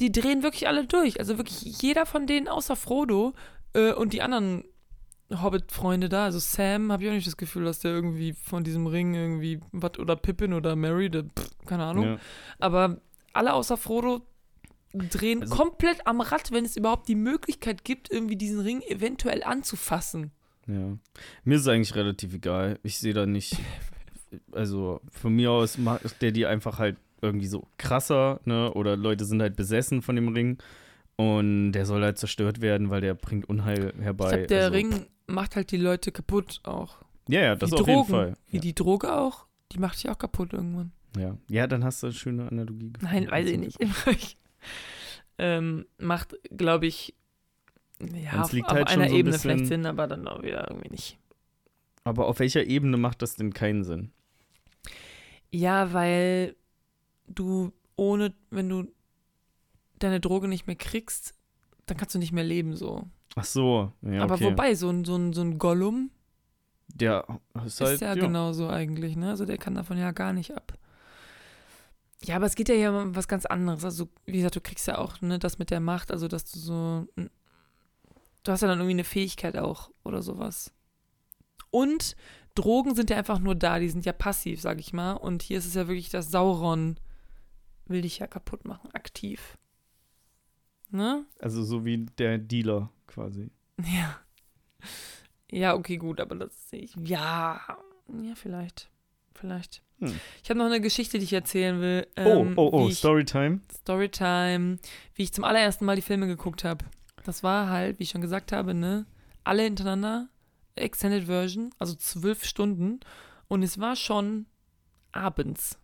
S1: die drehen wirklich alle durch. Also wirklich jeder von denen außer Frodo äh, und die anderen Hobbit-Freunde da, also Sam, habe ich auch nicht das Gefühl, dass der irgendwie von diesem Ring irgendwie was oder Pippin oder Mary, der, pff, keine Ahnung.
S2: ja.
S1: Aber alle außer Frodo drehen
S2: Also-
S1: komplett am Rad, wenn es überhaupt die Möglichkeit gibt, irgendwie diesen Ring eventuell anzufassen.
S2: Ja. Mir ist es eigentlich relativ egal. Ich sehe da nicht. Also von mir aus macht der die einfach halt irgendwie so krasser, ne? Oder Leute sind halt besessen von dem Ring. Und der soll halt zerstört werden, weil der bringt Unheil herbei.
S1: ich glaube, der
S2: also,
S1: Ring macht halt die Leute kaputt auch.
S2: Ja, ja, das
S1: Wie
S2: auf
S1: Drogen.
S2: jeden Fall.
S1: Wie
S2: Ja.
S1: die Droge auch. Die macht dich auch kaputt irgendwann.
S2: Ja. ja, dann hast du eine schöne Analogie gefunden.
S1: Nein, weiß ich nicht. ähm, macht, glaube ich, ja, auf, auf
S2: halt schon
S1: einer
S2: so ein
S1: Ebene
S2: bisschen-
S1: vielleicht Sinn, aber dann auch wieder irgendwie nicht.
S2: Aber auf welcher Ebene macht das denn keinen Sinn?
S1: Ja, weil du ohne, wenn du deine Droge nicht mehr kriegst, dann kannst du nicht mehr leben so.
S2: Ach so, ja,
S1: aber
S2: okay.
S1: wobei, so ein, so ein, so ein Gollum
S2: Der ist halt,
S1: ist ja,
S2: ja,
S1: genauso eigentlich, ne? Also der kann davon ja gar nicht ab. Ja, aber es geht ja hier um was ganz anderes. Also, wie gesagt, du kriegst ja auch, ne, das mit der Macht, also dass du so. Du hast ja dann irgendwie eine Fähigkeit auch oder sowas. Und Drogen sind ja einfach nur da, die sind ja passiv, sag ich mal. Und hier ist es ja wirklich, dass Sauron will dich ja kaputt machen, aktiv. Ne?
S2: Also so wie der Dealer quasi.
S1: Ja. Ja, okay, gut, aber das sehe ich. Ja, ja, vielleicht. Vielleicht.
S2: Hm.
S1: Ich habe noch eine Geschichte, die ich erzählen will.
S2: Oh,
S1: ähm,
S2: oh, oh,
S1: ich,
S2: Storytime.
S1: Storytime, wie ich zum allerersten Mal die Filme geguckt habe. Das war halt, wie ich schon gesagt habe, ne, alle hintereinander, Extended Version, also zwölf Stunden. Und es war schon abends.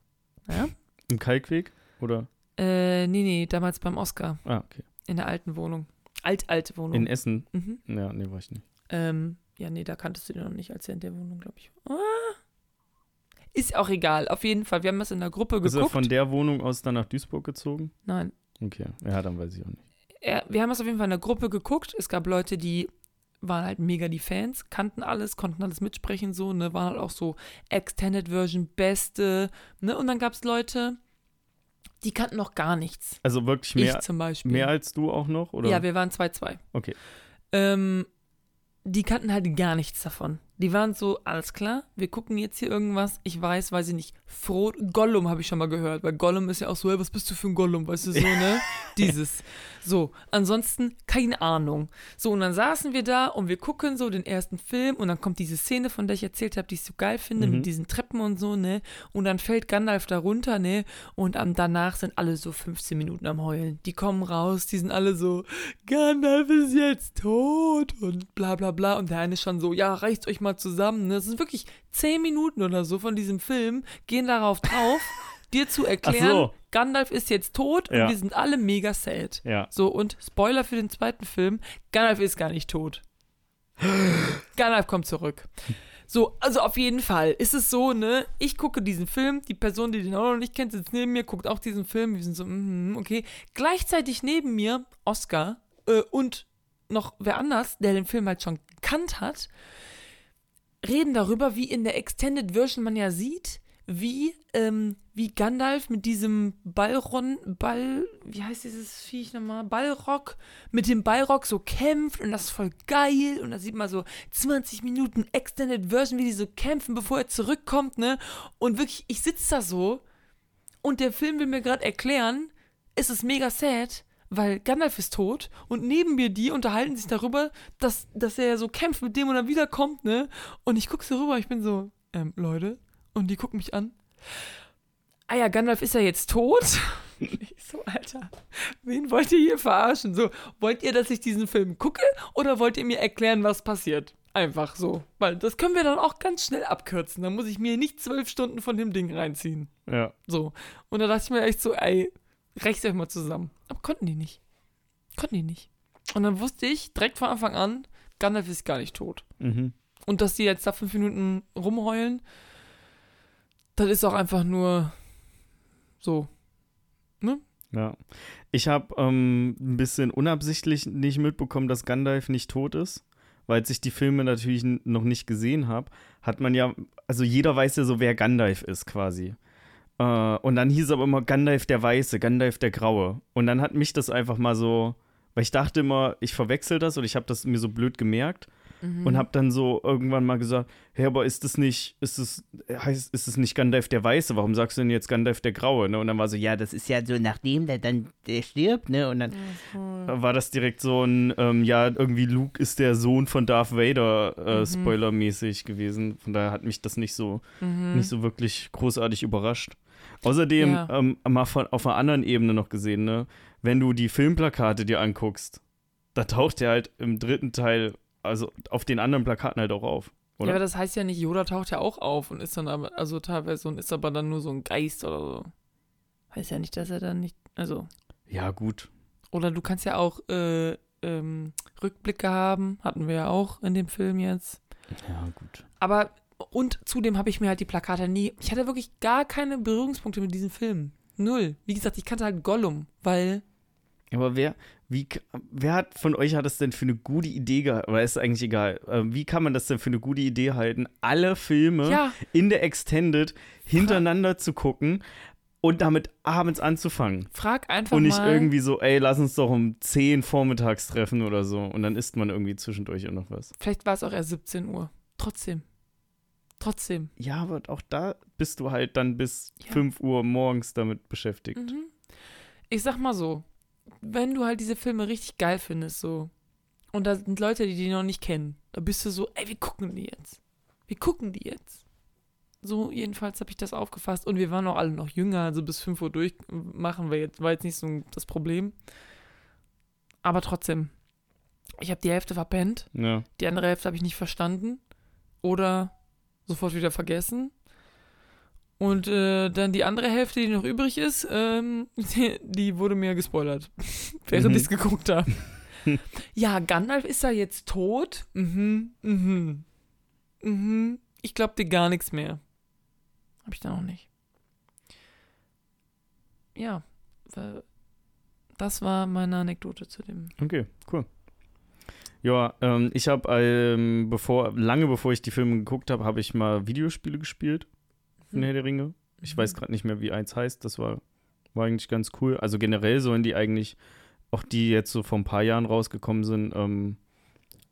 S1: Ja?
S2: Im Kalkweg? Oder?
S1: Äh, nee, nee, damals beim Oscar,
S2: Ah, okay.
S1: in der alten Wohnung. Alt-alte Wohnung.
S2: In Essen?
S1: mhm.
S2: Ja, nee, war ich nicht.
S1: Ähm, ja, nee, da kanntest du den noch nicht, als er in der Wohnung, glaube ich. Ah. Ist auch egal. Auf jeden Fall, wir haben das in der Gruppe
S2: Ist er
S1: geguckt.
S2: von der Wohnung aus dann nach Duisburg gezogen?
S1: Nein,
S2: Okay, ja, dann weiß ich auch nicht.
S1: er, wir haben das auf jeden Fall in der Gruppe geguckt. Es gab Leute, die waren halt mega die Fans, kannten alles, konnten alles mitsprechen, so, ne, waren halt auch so Extended Version Beste, ne, und dann gab es Leute, die kannten noch gar nichts.
S2: Also wirklich mehr,
S1: ich zum Beispiel.
S2: mehr als du auch noch? Oder?
S1: Ja, wir waren 2-2.
S2: Okay.
S1: Ähm, die kannten halt gar nichts davon. Die waren so, alles klar, wir gucken jetzt hier irgendwas. Ich weiß, weiß ich nicht. Froh, Gollum habe ich schon mal gehört, weil Gollum ist ja auch so, hey, was bist du für ein Gollum, weißt du, so, ne? Dieses. So, ansonsten keine Ahnung. So, und dann saßen wir da und wir gucken so den ersten Film und dann kommt diese Szene, von der ich erzählt habe, die ich so geil finde,
S2: Mhm.
S1: mit diesen Treppen und so, ne? Und dann fällt Gandalf da runter, ne? Und am, danach sind alle so 15 Minuten am Heulen. Die kommen raus, die sind alle so, Gandalf ist jetzt tot und bla bla bla. Und der eine ist schon so, ja, reißt euch mal zusammen. Ne? Das sind wirklich 10 Minuten oder so von diesem Film, gehen darauf drauf, dir zu erklären,
S2: so.
S1: Gandalf ist jetzt tot und
S2: Ja.
S1: wir sind alle mega sad.
S2: Ja.
S1: So, und Spoiler für den zweiten Film, Gandalf ist gar nicht tot. Gandalf kommt zurück. So, also auf jeden Fall ist es so, ne, ich gucke diesen Film, die Person, die den auch noch nicht kennt, sitzt neben mir, guckt auch diesen Film, wir sind so, mhm, okay. Gleichzeitig neben mir Oscar äh, und noch wer anders, der den Film halt schon gekannt hat, reden darüber, wie in der Extended Version man ja sieht, wie, ähm, wie Gandalf mit diesem Ballron, Ball, wie heißt dieses Viech nochmal? Ballrock, mit dem Ballrock so kämpft und das ist voll geil und da sieht man so 20 Minuten Extended Version, wie die so kämpfen, bevor er zurückkommt, ne? Und wirklich, ich sitze da so und der Film will mir gerade erklären, es ist mega sad, weil Gandalf ist tot und neben mir die unterhalten sich darüber, dass, dass er so kämpft mit dem und dann wiederkommt, ne? Und ich gucke so rüber, ich bin so, ähm, Leute, und die gucken mich an. Ah ja, Gandalf ist ja jetzt tot. Ich so, Alter, wen wollt ihr hier verarschen? So, wollt ihr, dass ich diesen Film gucke oder wollt ihr mir erklären, was passiert? Einfach so. Weil das können wir dann auch ganz schnell abkürzen. Dann muss ich mir nicht zwölf Stunden von dem Ding reinziehen.
S2: Ja.
S1: So. Und da dachte ich mir echt so, ey, reicht euch mal zusammen. Aber konnten die nicht. Konnten die nicht. Und dann wusste ich direkt von Anfang an, Gandalf ist gar nicht tot.
S2: Mhm.
S1: Und dass die jetzt da fünf Minuten rumheulen, das ist auch einfach nur so.
S2: Ja. Ich habe ähm, ein bisschen unabsichtlich nicht mitbekommen, dass Gandalf nicht tot ist, weil ich die Filme natürlich noch nicht gesehen habe. Hat man ja, also jeder weiß ja so, wer Gandalf ist quasi. Äh, und dann hieß es aber immer Gandalf der Weiße, Gandalf der Graue. Und dann hat mich das einfach mal so, weil ich dachte immer, ich verwechsel das oder ich habe das mir so blöd gemerkt
S1: Mhm.
S2: und habe dann so irgendwann mal gesagt, hey, aber ist das nicht, ist es, heißt, ist es nicht Gandalf der Weiße? Warum sagst du denn jetzt Gandalf der Graue? Ne? Und dann war so, ja, das ist ja so, nachdem der dann der stirbt, ne? Und dann war das direkt so ein, ähm, ja, irgendwie Luke ist der Sohn von Darth Vader, äh,
S1: Mhm.
S2: spoilermäßig gewesen. Von daher hat mich das nicht so,
S1: Mhm.
S2: nicht so wirklich großartig überrascht. Außerdem,
S1: Ja.
S2: ähm, mal von, auf einer anderen Ebene noch gesehen, ne? Wenn du die Filmplakate dir anguckst, da taucht der halt im dritten Teil, also auf den anderen Plakaten halt auch auf.
S1: Ja,
S2: Oder?
S1: aber das heißt ja nicht, Yoda taucht ja auch auf und ist dann aber, also teilweise und ist aber dann nur so ein Geist oder so. Heißt ja nicht, dass er dann nicht, also.
S2: Ja, gut.
S1: Oder du kannst ja auch äh, ähm, Rückblicke haben, hatten wir ja auch in dem Film jetzt.
S2: Ja, gut.
S1: Aber, und zudem habe ich mir halt die Plakate nie, ich hatte wirklich gar keine Berührungspunkte mit diesem Film. Null. Wie gesagt, ich kannte halt Gollum, weil,
S2: Aber wer, wie, wer hat von euch hat das denn für eine gute Idee gehalten? Oder ist eigentlich egal. Ähm, wie kann man das denn für eine gute Idee halten, alle Filme
S1: ja,
S2: in der Extended hintereinander zu gucken und damit abends anzufangen?
S1: frag einfach
S2: Und nicht
S1: mal.
S2: irgendwie so, ey, lass uns doch um 10 vormittags treffen oder so. Und dann isst man irgendwie zwischendurch auch noch was.
S1: Vielleicht war es auch erst 17 Uhr. Trotzdem. Trotzdem.
S2: Ja, aber auch da bist du halt dann bis
S1: Ja.
S2: 5 Uhr morgens damit beschäftigt.
S1: Mhm. Ich sag mal so, wenn du halt diese Filme richtig geil findest, so, und da sind Leute, die die noch nicht kennen, da bist du so, ey, wir gucken die jetzt. Wir gucken die jetzt. So, jedenfalls habe ich das aufgefasst. Und wir waren auch alle noch jünger, also bis 5 Uhr durch machen wir jetzt, war jetzt nicht so das Problem. Aber trotzdem, ich habe die Hälfte verpennt,
S2: Ja.
S1: die andere Hälfte habe ich nicht verstanden oder sofort wieder vergessen. Und äh, dann die andere Hälfte, die noch übrig ist, ähm, die, die wurde mir gespoilert, während
S2: Mhm.
S1: ich es geguckt habe. ja, Gandalf ist ja jetzt tot. Mhm, mhm, mhm. Ich glaub dir gar nichts mehr. Hab ich da noch nicht. Ja, das war meine Anekdote zu dem.
S2: Okay, cool. Ja, ähm, ich habe, ähm, bevor, lange bevor ich die Filme geguckt habe, habe ich mal Videospiele gespielt von
S1: Mhm.
S2: Herr der Ringe. Ich
S1: Mhm.
S2: weiß gerade nicht mehr, wie eins heißt. Das war, war eigentlich ganz cool. Also generell sollen die eigentlich, auch die jetzt so vor ein paar Jahren rausgekommen sind, ähm,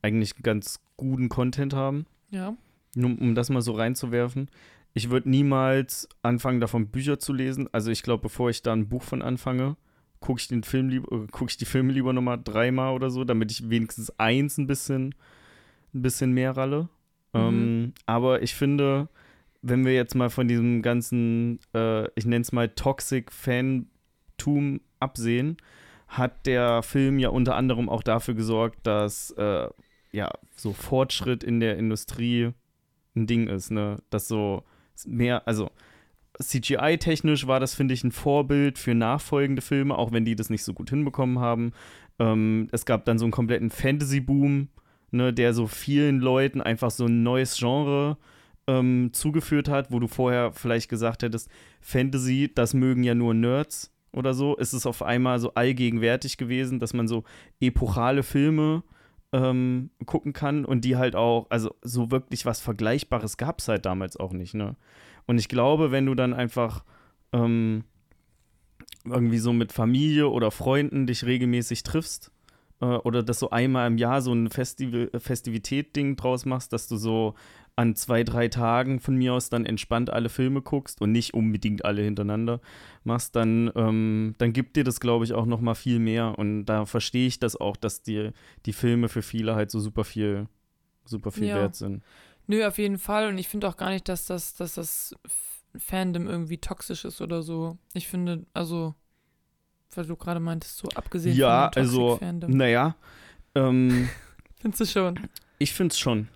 S2: eigentlich ganz guten Content haben.
S1: Ja.
S2: Nur um das mal so reinzuwerfen. Ich würde niemals anfangen, davon Bücher zu lesen. Also ich glaube, bevor ich da ein Buch von anfange, gucke ich den Film lieber, äh, gucke ich die Filme lieber nochmal dreimal oder so, damit ich wenigstens eins ein bisschen, ein bisschen mehr ralle.
S1: Mhm.
S2: Ähm, aber ich finde, wenn wir jetzt mal von diesem ganzen, äh, ich nenne es mal Toxic Fantum absehen, hat der Film ja unter anderem auch dafür gesorgt, dass äh, ja so Fortschritt in der Industrie ein Ding ist, ne? Dass so mehr, also CGI-technisch war das, finde ich, ein Vorbild für nachfolgende Filme, auch wenn die das nicht so gut hinbekommen haben. Ähm, es gab dann so einen kompletten Fantasy-Boom, ne, der so vielen Leuten einfach so ein neues Genre ähm, zugeführt hat, wo du vorher vielleicht gesagt hättest, Fantasy, das mögen ja nur Nerds oder so. Es ist auf einmal so allgegenwärtig gewesen, dass man so epochale Filme ähm, gucken kann und die halt auch, also so wirklich was Vergleichbares gab es halt damals auch nicht, ne? Und ich glaube, wenn du dann einfach ähm, irgendwie so mit Familie oder Freunden dich regelmäßig triffst äh, oder das so einmal im Jahr so ein Festival, Festivität-Ding draus machst, dass du so an zwei, drei Tagen von mir aus dann entspannt alle Filme guckst und nicht unbedingt alle hintereinander machst, dann, ähm, dann gibt dir das, glaube ich, auch noch mal viel mehr. Und da verstehe ich das auch, dass die, die Filme für viele halt so super viel, super viel
S1: Ja.
S2: wert sind.
S1: Nö, auf jeden Fall. Und ich finde auch gar nicht, dass das, dass das Fandom irgendwie toxisch ist oder so. Ich finde, also, weil du gerade meintest, so abgesehen
S2: ja,
S1: von dem
S2: also,
S1: Toxic-Fandom.
S2: naja, ähm,
S1: Findest du schon?
S2: ich finde es schon.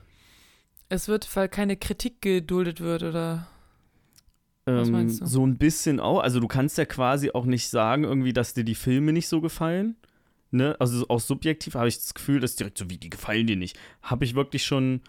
S1: Es wird, weil keine Kritik geduldet wird, oder? Was
S2: Ähm,
S1: meinst du?
S2: so ein bisschen auch. Also du kannst ja quasi auch nicht sagen, irgendwie, dass dir die Filme nicht so gefallen. Ne? Also auch subjektiv habe ich das Gefühl, dass direkt so, wie die gefallen dir nicht. Habe ich wirklich schon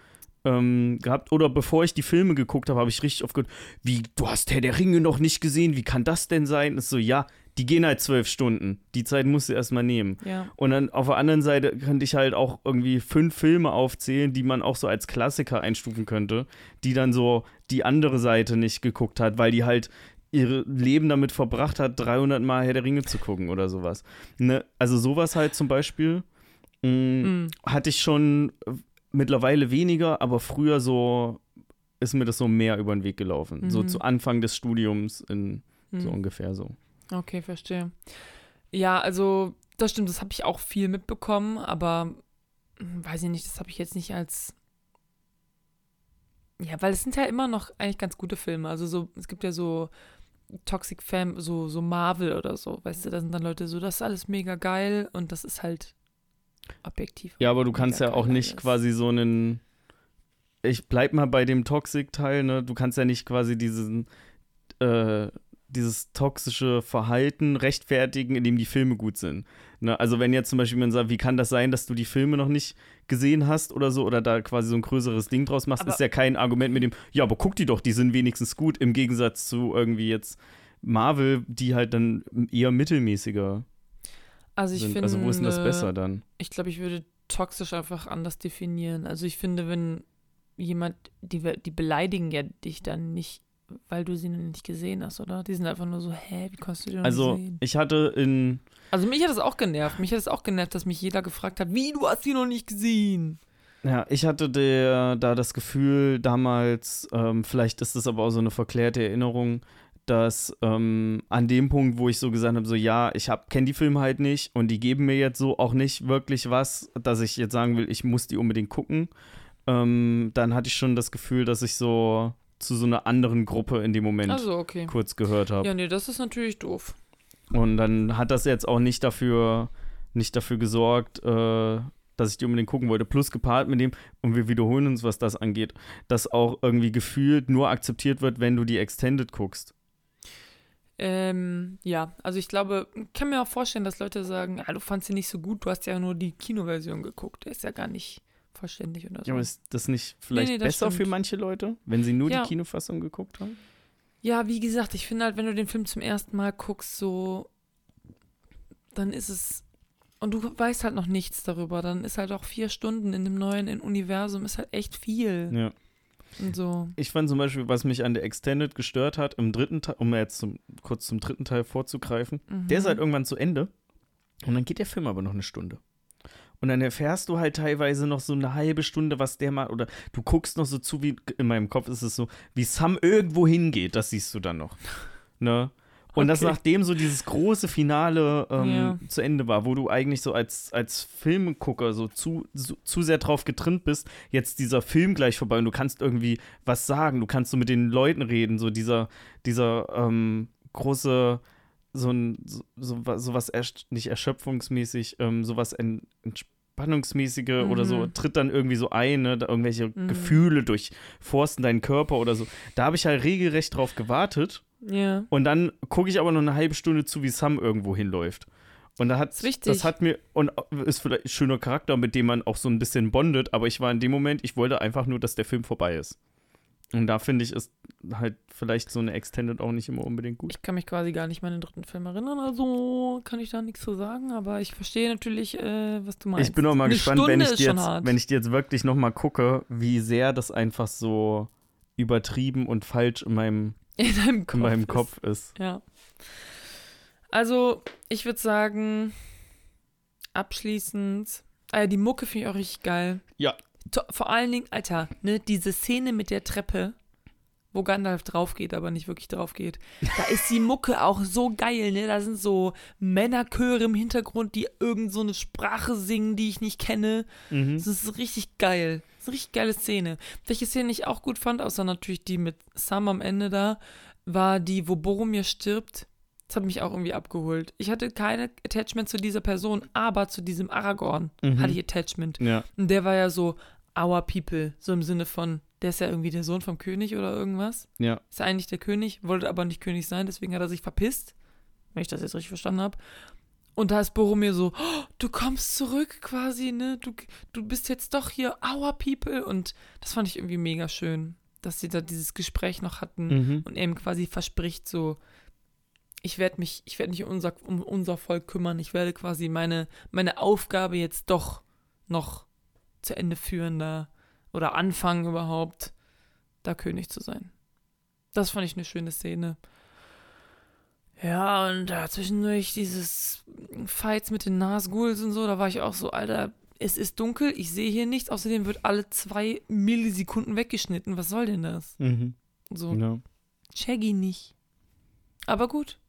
S2: ähm, gehabt. Oder bevor ich die Filme geguckt habe, habe ich richtig oft gehört, wie, du hast Herr der Ringe noch nicht gesehen, wie kann das denn sein? ist so, ja, die gehen halt zwölf Stunden. Die Zeit musst du erstmal nehmen.
S1: Ja.
S2: Und dann auf der anderen Seite könnte ich halt auch irgendwie fünf Filme aufzählen, die man auch so als Klassiker einstufen könnte, die dann so die andere Seite nicht geguckt hat, weil die halt ihr Leben damit verbracht hat, 300 Mal Herr der Ringe zu gucken oder sowas. Ne? Also sowas halt zum Beispiel mh,
S1: Mm.
S2: hatte ich schon mittlerweile weniger, aber früher so ist mir das so mehr über den Weg gelaufen. So
S1: Mhm.
S2: zu Anfang des Studiums in
S1: Mm.
S2: so ungefähr so.
S1: Okay, verstehe. Ja, also das stimmt, das habe ich auch viel mitbekommen, aber hm, weiß ich nicht, das habe ich jetzt nicht als ja, weil es sind ja immer noch eigentlich ganz gute Filme. Also so, es gibt ja so Toxic Fam, so, so Marvel oder so, weißt du, da sind dann Leute so, das ist alles mega geil und das ist halt objektiv.
S2: Ja, aber du kannst ja auch nicht
S1: alles.
S2: quasi so einen. Ich bleib mal bei dem Toxic-Teil, ne? Du kannst ja nicht quasi diesen, äh, dieses toxische Verhalten rechtfertigen, indem die Filme gut sind. Ne? Also wenn jetzt zum Beispiel man sagt, wie kann das sein, dass du die Filme noch nicht gesehen hast oder so, oder da quasi so ein größeres Ding draus machst,
S1: Aber-
S2: ist ja kein Argument mit dem, ja, aber guck die doch, die sind wenigstens gut, im Gegensatz zu irgendwie jetzt Marvel, die halt dann eher mittelmäßiger
S1: Also ich
S2: sind.
S1: finde,
S2: also wo ist denn das besser dann?
S1: Ich glaube, ich würde toxisch einfach anders definieren. Also ich finde, wenn jemand, die, die beleidigen ja dich dann nicht, weil du sie noch nicht gesehen hast, oder? Die sind einfach nur so, hä, wie kannst du die noch
S2: Also
S1: nicht sehen?
S2: ich hatte in
S1: Also mich hat das auch genervt. Mich hat es auch genervt, dass mich jeder gefragt hat, wie, du hast sie noch nicht gesehen.
S2: Ja, ich hatte der, da das Gefühl damals, ähm, vielleicht ist das aber auch so eine verklärte Erinnerung, dass ähm, an dem Punkt, wo ich so gesagt habe, so ja, ich kenne die Filme halt nicht und die geben mir jetzt so auch nicht wirklich was, dass ich jetzt sagen will, ich muss die unbedingt gucken, ähm, dann hatte ich schon das Gefühl, dass ich so zu so einer anderen Gruppe in dem Moment
S1: Also okay.
S2: kurz gehört habe.
S1: Ja, nee, das ist natürlich doof.
S2: Und dann hat das jetzt auch nicht dafür, nicht dafür gesorgt, äh, dass ich die unbedingt gucken wollte. Plus gepaart mit dem, und wir wiederholen uns, was das angeht, dass auch irgendwie gefühlt nur akzeptiert wird, wenn du die Extended guckst.
S1: Ähm, ja, also ich glaube, ich kann mir auch vorstellen, dass Leute sagen, ja, du fandst sie nicht so gut, du hast ja nur die Kinoversion geguckt. Der ist ja gar nicht vollständig oder so.
S2: Ja, aber ist das nicht vielleicht
S1: nee, das
S2: besser für
S1: stimmt.
S2: manche Leute, wenn sie nur
S1: Ja.
S2: die Kinofassung geguckt haben?
S1: Ja, wie gesagt, ich finde halt, wenn du den Film zum ersten Mal guckst, so, dann ist es Und du weißt halt noch nichts darüber. Dann ist halt auch vier Stunden in dem neuen Universum ist halt echt viel.
S2: Ja.
S1: Und so.
S2: Ich fand zum Beispiel, was mich an der Extended gestört hat, im dritten Teil, um jetzt zum, kurz zum dritten Teil vorzugreifen,
S1: Mhm.
S2: der ist halt irgendwann zu Ende. Und dann geht der Film aber noch eine Stunde. Und dann erfährst du halt teilweise noch so eine halbe Stunde, was der mal, oder du guckst noch so zu, wie in meinem Kopf ist es so, wie Sam irgendwo hingeht, das siehst du dann noch. Ne? Und das
S1: Okay.
S2: nachdem so dieses große Finale ähm,
S1: Ja.
S2: zu Ende war, wo du eigentlich so als, als Filmgucker so zu, zu, zu sehr drauf getrimmt bist, jetzt dieser Film gleich vorbei und du kannst irgendwie was sagen, du kannst so mit den Leuten reden, so dieser, dieser ähm, große, so ein, so, so, so was nicht erschöpfungsmäßig, ähm, sowas en, entspannungsmäßige oder so,
S1: Mhm.
S2: tritt dann irgendwie so ein, ne, irgendwelche
S1: Mhm.
S2: Gefühle durchforsten deinen Körper oder so. Da habe ich halt regelrecht drauf gewartet.
S1: Ja.
S2: Und dann gucke ich aber noch eine halbe Stunde zu, wie Sam irgendwo hinläuft. Und da hat, das hat mir, und ist vielleicht ein schöner Charakter, mit dem man auch so ein bisschen bondet, aber ich war in dem Moment, ich wollte einfach nur, dass der Film vorbei ist. Und da finde ich, ist halt vielleicht so eine Extended auch nicht immer unbedingt gut.
S1: Ich kann mich quasi gar nicht mehr an den dritten Film erinnern, also kann ich da nichts zu sagen, aber ich verstehe natürlich, äh, was du meinst.
S2: Ich bin auch mal
S1: Eine
S2: gespannt, wenn ich, dir jetzt,
S1: hart.
S2: wenn ich dir jetzt wirklich noch mal gucke, wie sehr das einfach so übertrieben und falsch in meinem,
S1: in deinem Kopf.
S2: in meinem
S1: ist.
S2: Kopf ist.
S1: Ja. Also, ich würde sagen, abschließend, äh, die Mucke finde ich auch richtig geil.
S2: Ja.
S1: Vor allen Dingen, Alter, ne, diese Szene mit der Treppe, wo Gandalf drauf geht, aber nicht wirklich drauf geht. Da ist die Mucke auch so geil, ne? Da sind so Männerchöre im Hintergrund, die irgend so eine Sprache singen, die ich nicht kenne.
S2: Mhm.
S1: Das ist richtig geil. Das ist eine richtig geile Szene. Welche Szene ich auch gut fand, außer natürlich die mit Sam am Ende da, war die, wo Boromir stirbt. Das hat mich auch irgendwie abgeholt. Ich hatte keine Attachment zu dieser Person, aber zu diesem Aragorn
S2: Mhm.
S1: hatte ich Attachment.
S2: Ja.
S1: Und der war ja so our people, so im Sinne von, der ist ja irgendwie der Sohn vom König oder irgendwas.
S2: Ja.
S1: Ist ja eigentlich der König, wollte aber nicht König sein, deswegen hat er sich verpisst. Wenn ich das jetzt richtig verstanden habe. Und da ist Boromir so, "Oh, du kommst zurück quasi, ne? Du, du bist jetzt doch hier our people. Und das fand ich irgendwie mega schön, dass sie da dieses Gespräch noch hatten
S2: Mhm.
S1: und ihm quasi verspricht so, ich werde mich, ich werde mich um unser, um unser Volk kümmern. Ich werde quasi meine, meine Aufgabe jetzt doch noch zu Ende führen da oder anfangen überhaupt, da König zu sein. Das fand ich eine schöne Szene. Ja, und da zwischendurch dieses Fights mit den Nazguls und so, da war ich auch so, Alter, es ist dunkel, ich sehe hier nichts, außerdem wird alle zwei Millisekunden weggeschnitten. Was soll denn das?
S2: Mhm.
S1: So,
S2: Ja.
S1: Shaggy nicht. Aber gut.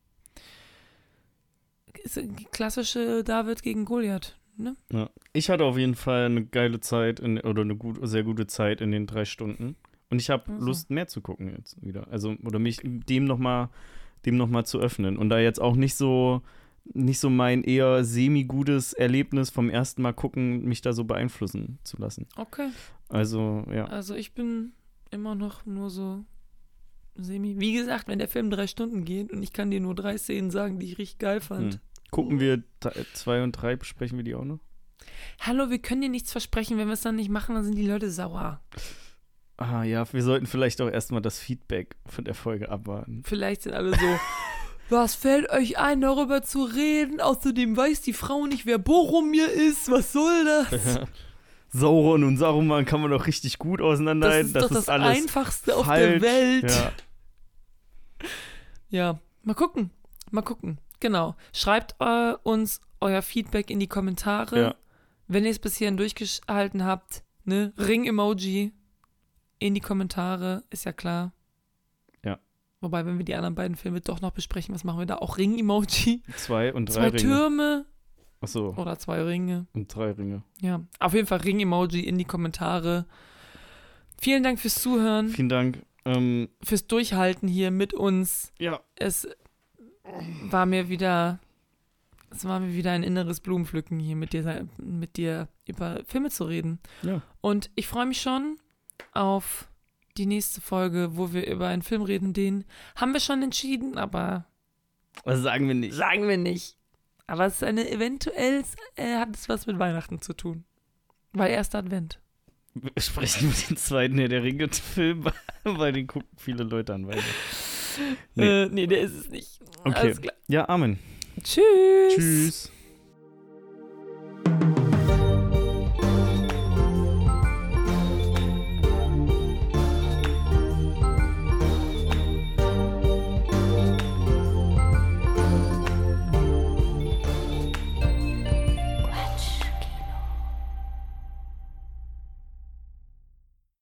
S1: Eine klassische David gegen Goliath, ne?
S2: Ja. Ich hatte auf jeden Fall eine geile Zeit in, oder eine gut, sehr gute Zeit in den drei Stunden. Und ich habe
S1: Ach so.
S2: Lust, mehr zu gucken jetzt wieder. Also, oder mich dem nochmal dem noch mal zu öffnen. Und da jetzt auch nicht so, nicht so mein eher semi-gutes Erlebnis vom ersten Mal gucken, mich da so beeinflussen zu lassen.
S1: Okay.
S2: Also, ja.
S1: Also ich bin immer noch nur so semi. Wie gesagt, wenn der Film drei Stunden geht und ich kann dir nur drei Szenen sagen, die ich richtig geil fand.
S2: Hm. Gucken wir zwei und drei, besprechen wir die auch noch?
S1: Hallo, wir können dir nichts versprechen. Wenn wir es dann nicht machen, dann sind die Leute sauer.
S2: Ah ja, wir sollten vielleicht auch erstmal das Feedback von der Folge abwarten.
S1: Vielleicht sind alle so. Was fällt euch ein, darüber zu reden? Außerdem weiß die Frau nicht, wer Boromir ist. Was soll das?
S2: Sauron und Saruman kann man doch richtig gut
S1: Das
S2: auseinanderhalten.
S1: ist doch das,
S2: alles
S1: Einfachste auf
S2: falsch.
S1: der Welt.
S2: Ja.
S1: Ja, mal gucken. Mal gucken. Genau. Schreibt äh, uns euer Feedback in die Kommentare.
S2: Ja.
S1: Wenn ihr es bis hierhin durchgehalten habt, ne? Ring-Emoji in die Kommentare, ist ja klar.
S2: Ja.
S1: Wobei, wenn wir die anderen beiden Filme doch noch besprechen, was machen wir da? Auch Ring-Emoji?
S2: Zwei und drei
S1: Zwei
S2: Ringe.
S1: Türme
S2: Achso,
S1: oder zwei Ringe.
S2: und drei Ringe.
S1: Ja, auf jeden Fall Ring-Emoji in die Kommentare. Vielen Dank fürs Zuhören,
S2: Vielen Dank. Ähm,
S1: fürs Durchhalten hier mit uns.
S2: ja,
S1: Es war mir wieder, es war mir wieder ein inneres Blumenpflücken hier mit dir, mit dir über Filme zu reden.
S2: Ja.
S1: Und ich freue mich schon auf die nächste Folge, wo wir über einen Film reden, den haben wir schon entschieden, aber
S2: was sagen wir nicht?
S1: sagen wir nicht. Aber es ist eine eventuell äh, hat es was mit Weihnachten zu tun. Weil erster Advent.
S2: Wir sprechen über den zweiten Herr der Ringe-Film, weil den gucken viele Leute an. Weiter. Nee.
S1: Äh, nee, der ist es nicht.
S2: Okay. Ja, Amen.
S1: Tschüss.
S2: Tschüss.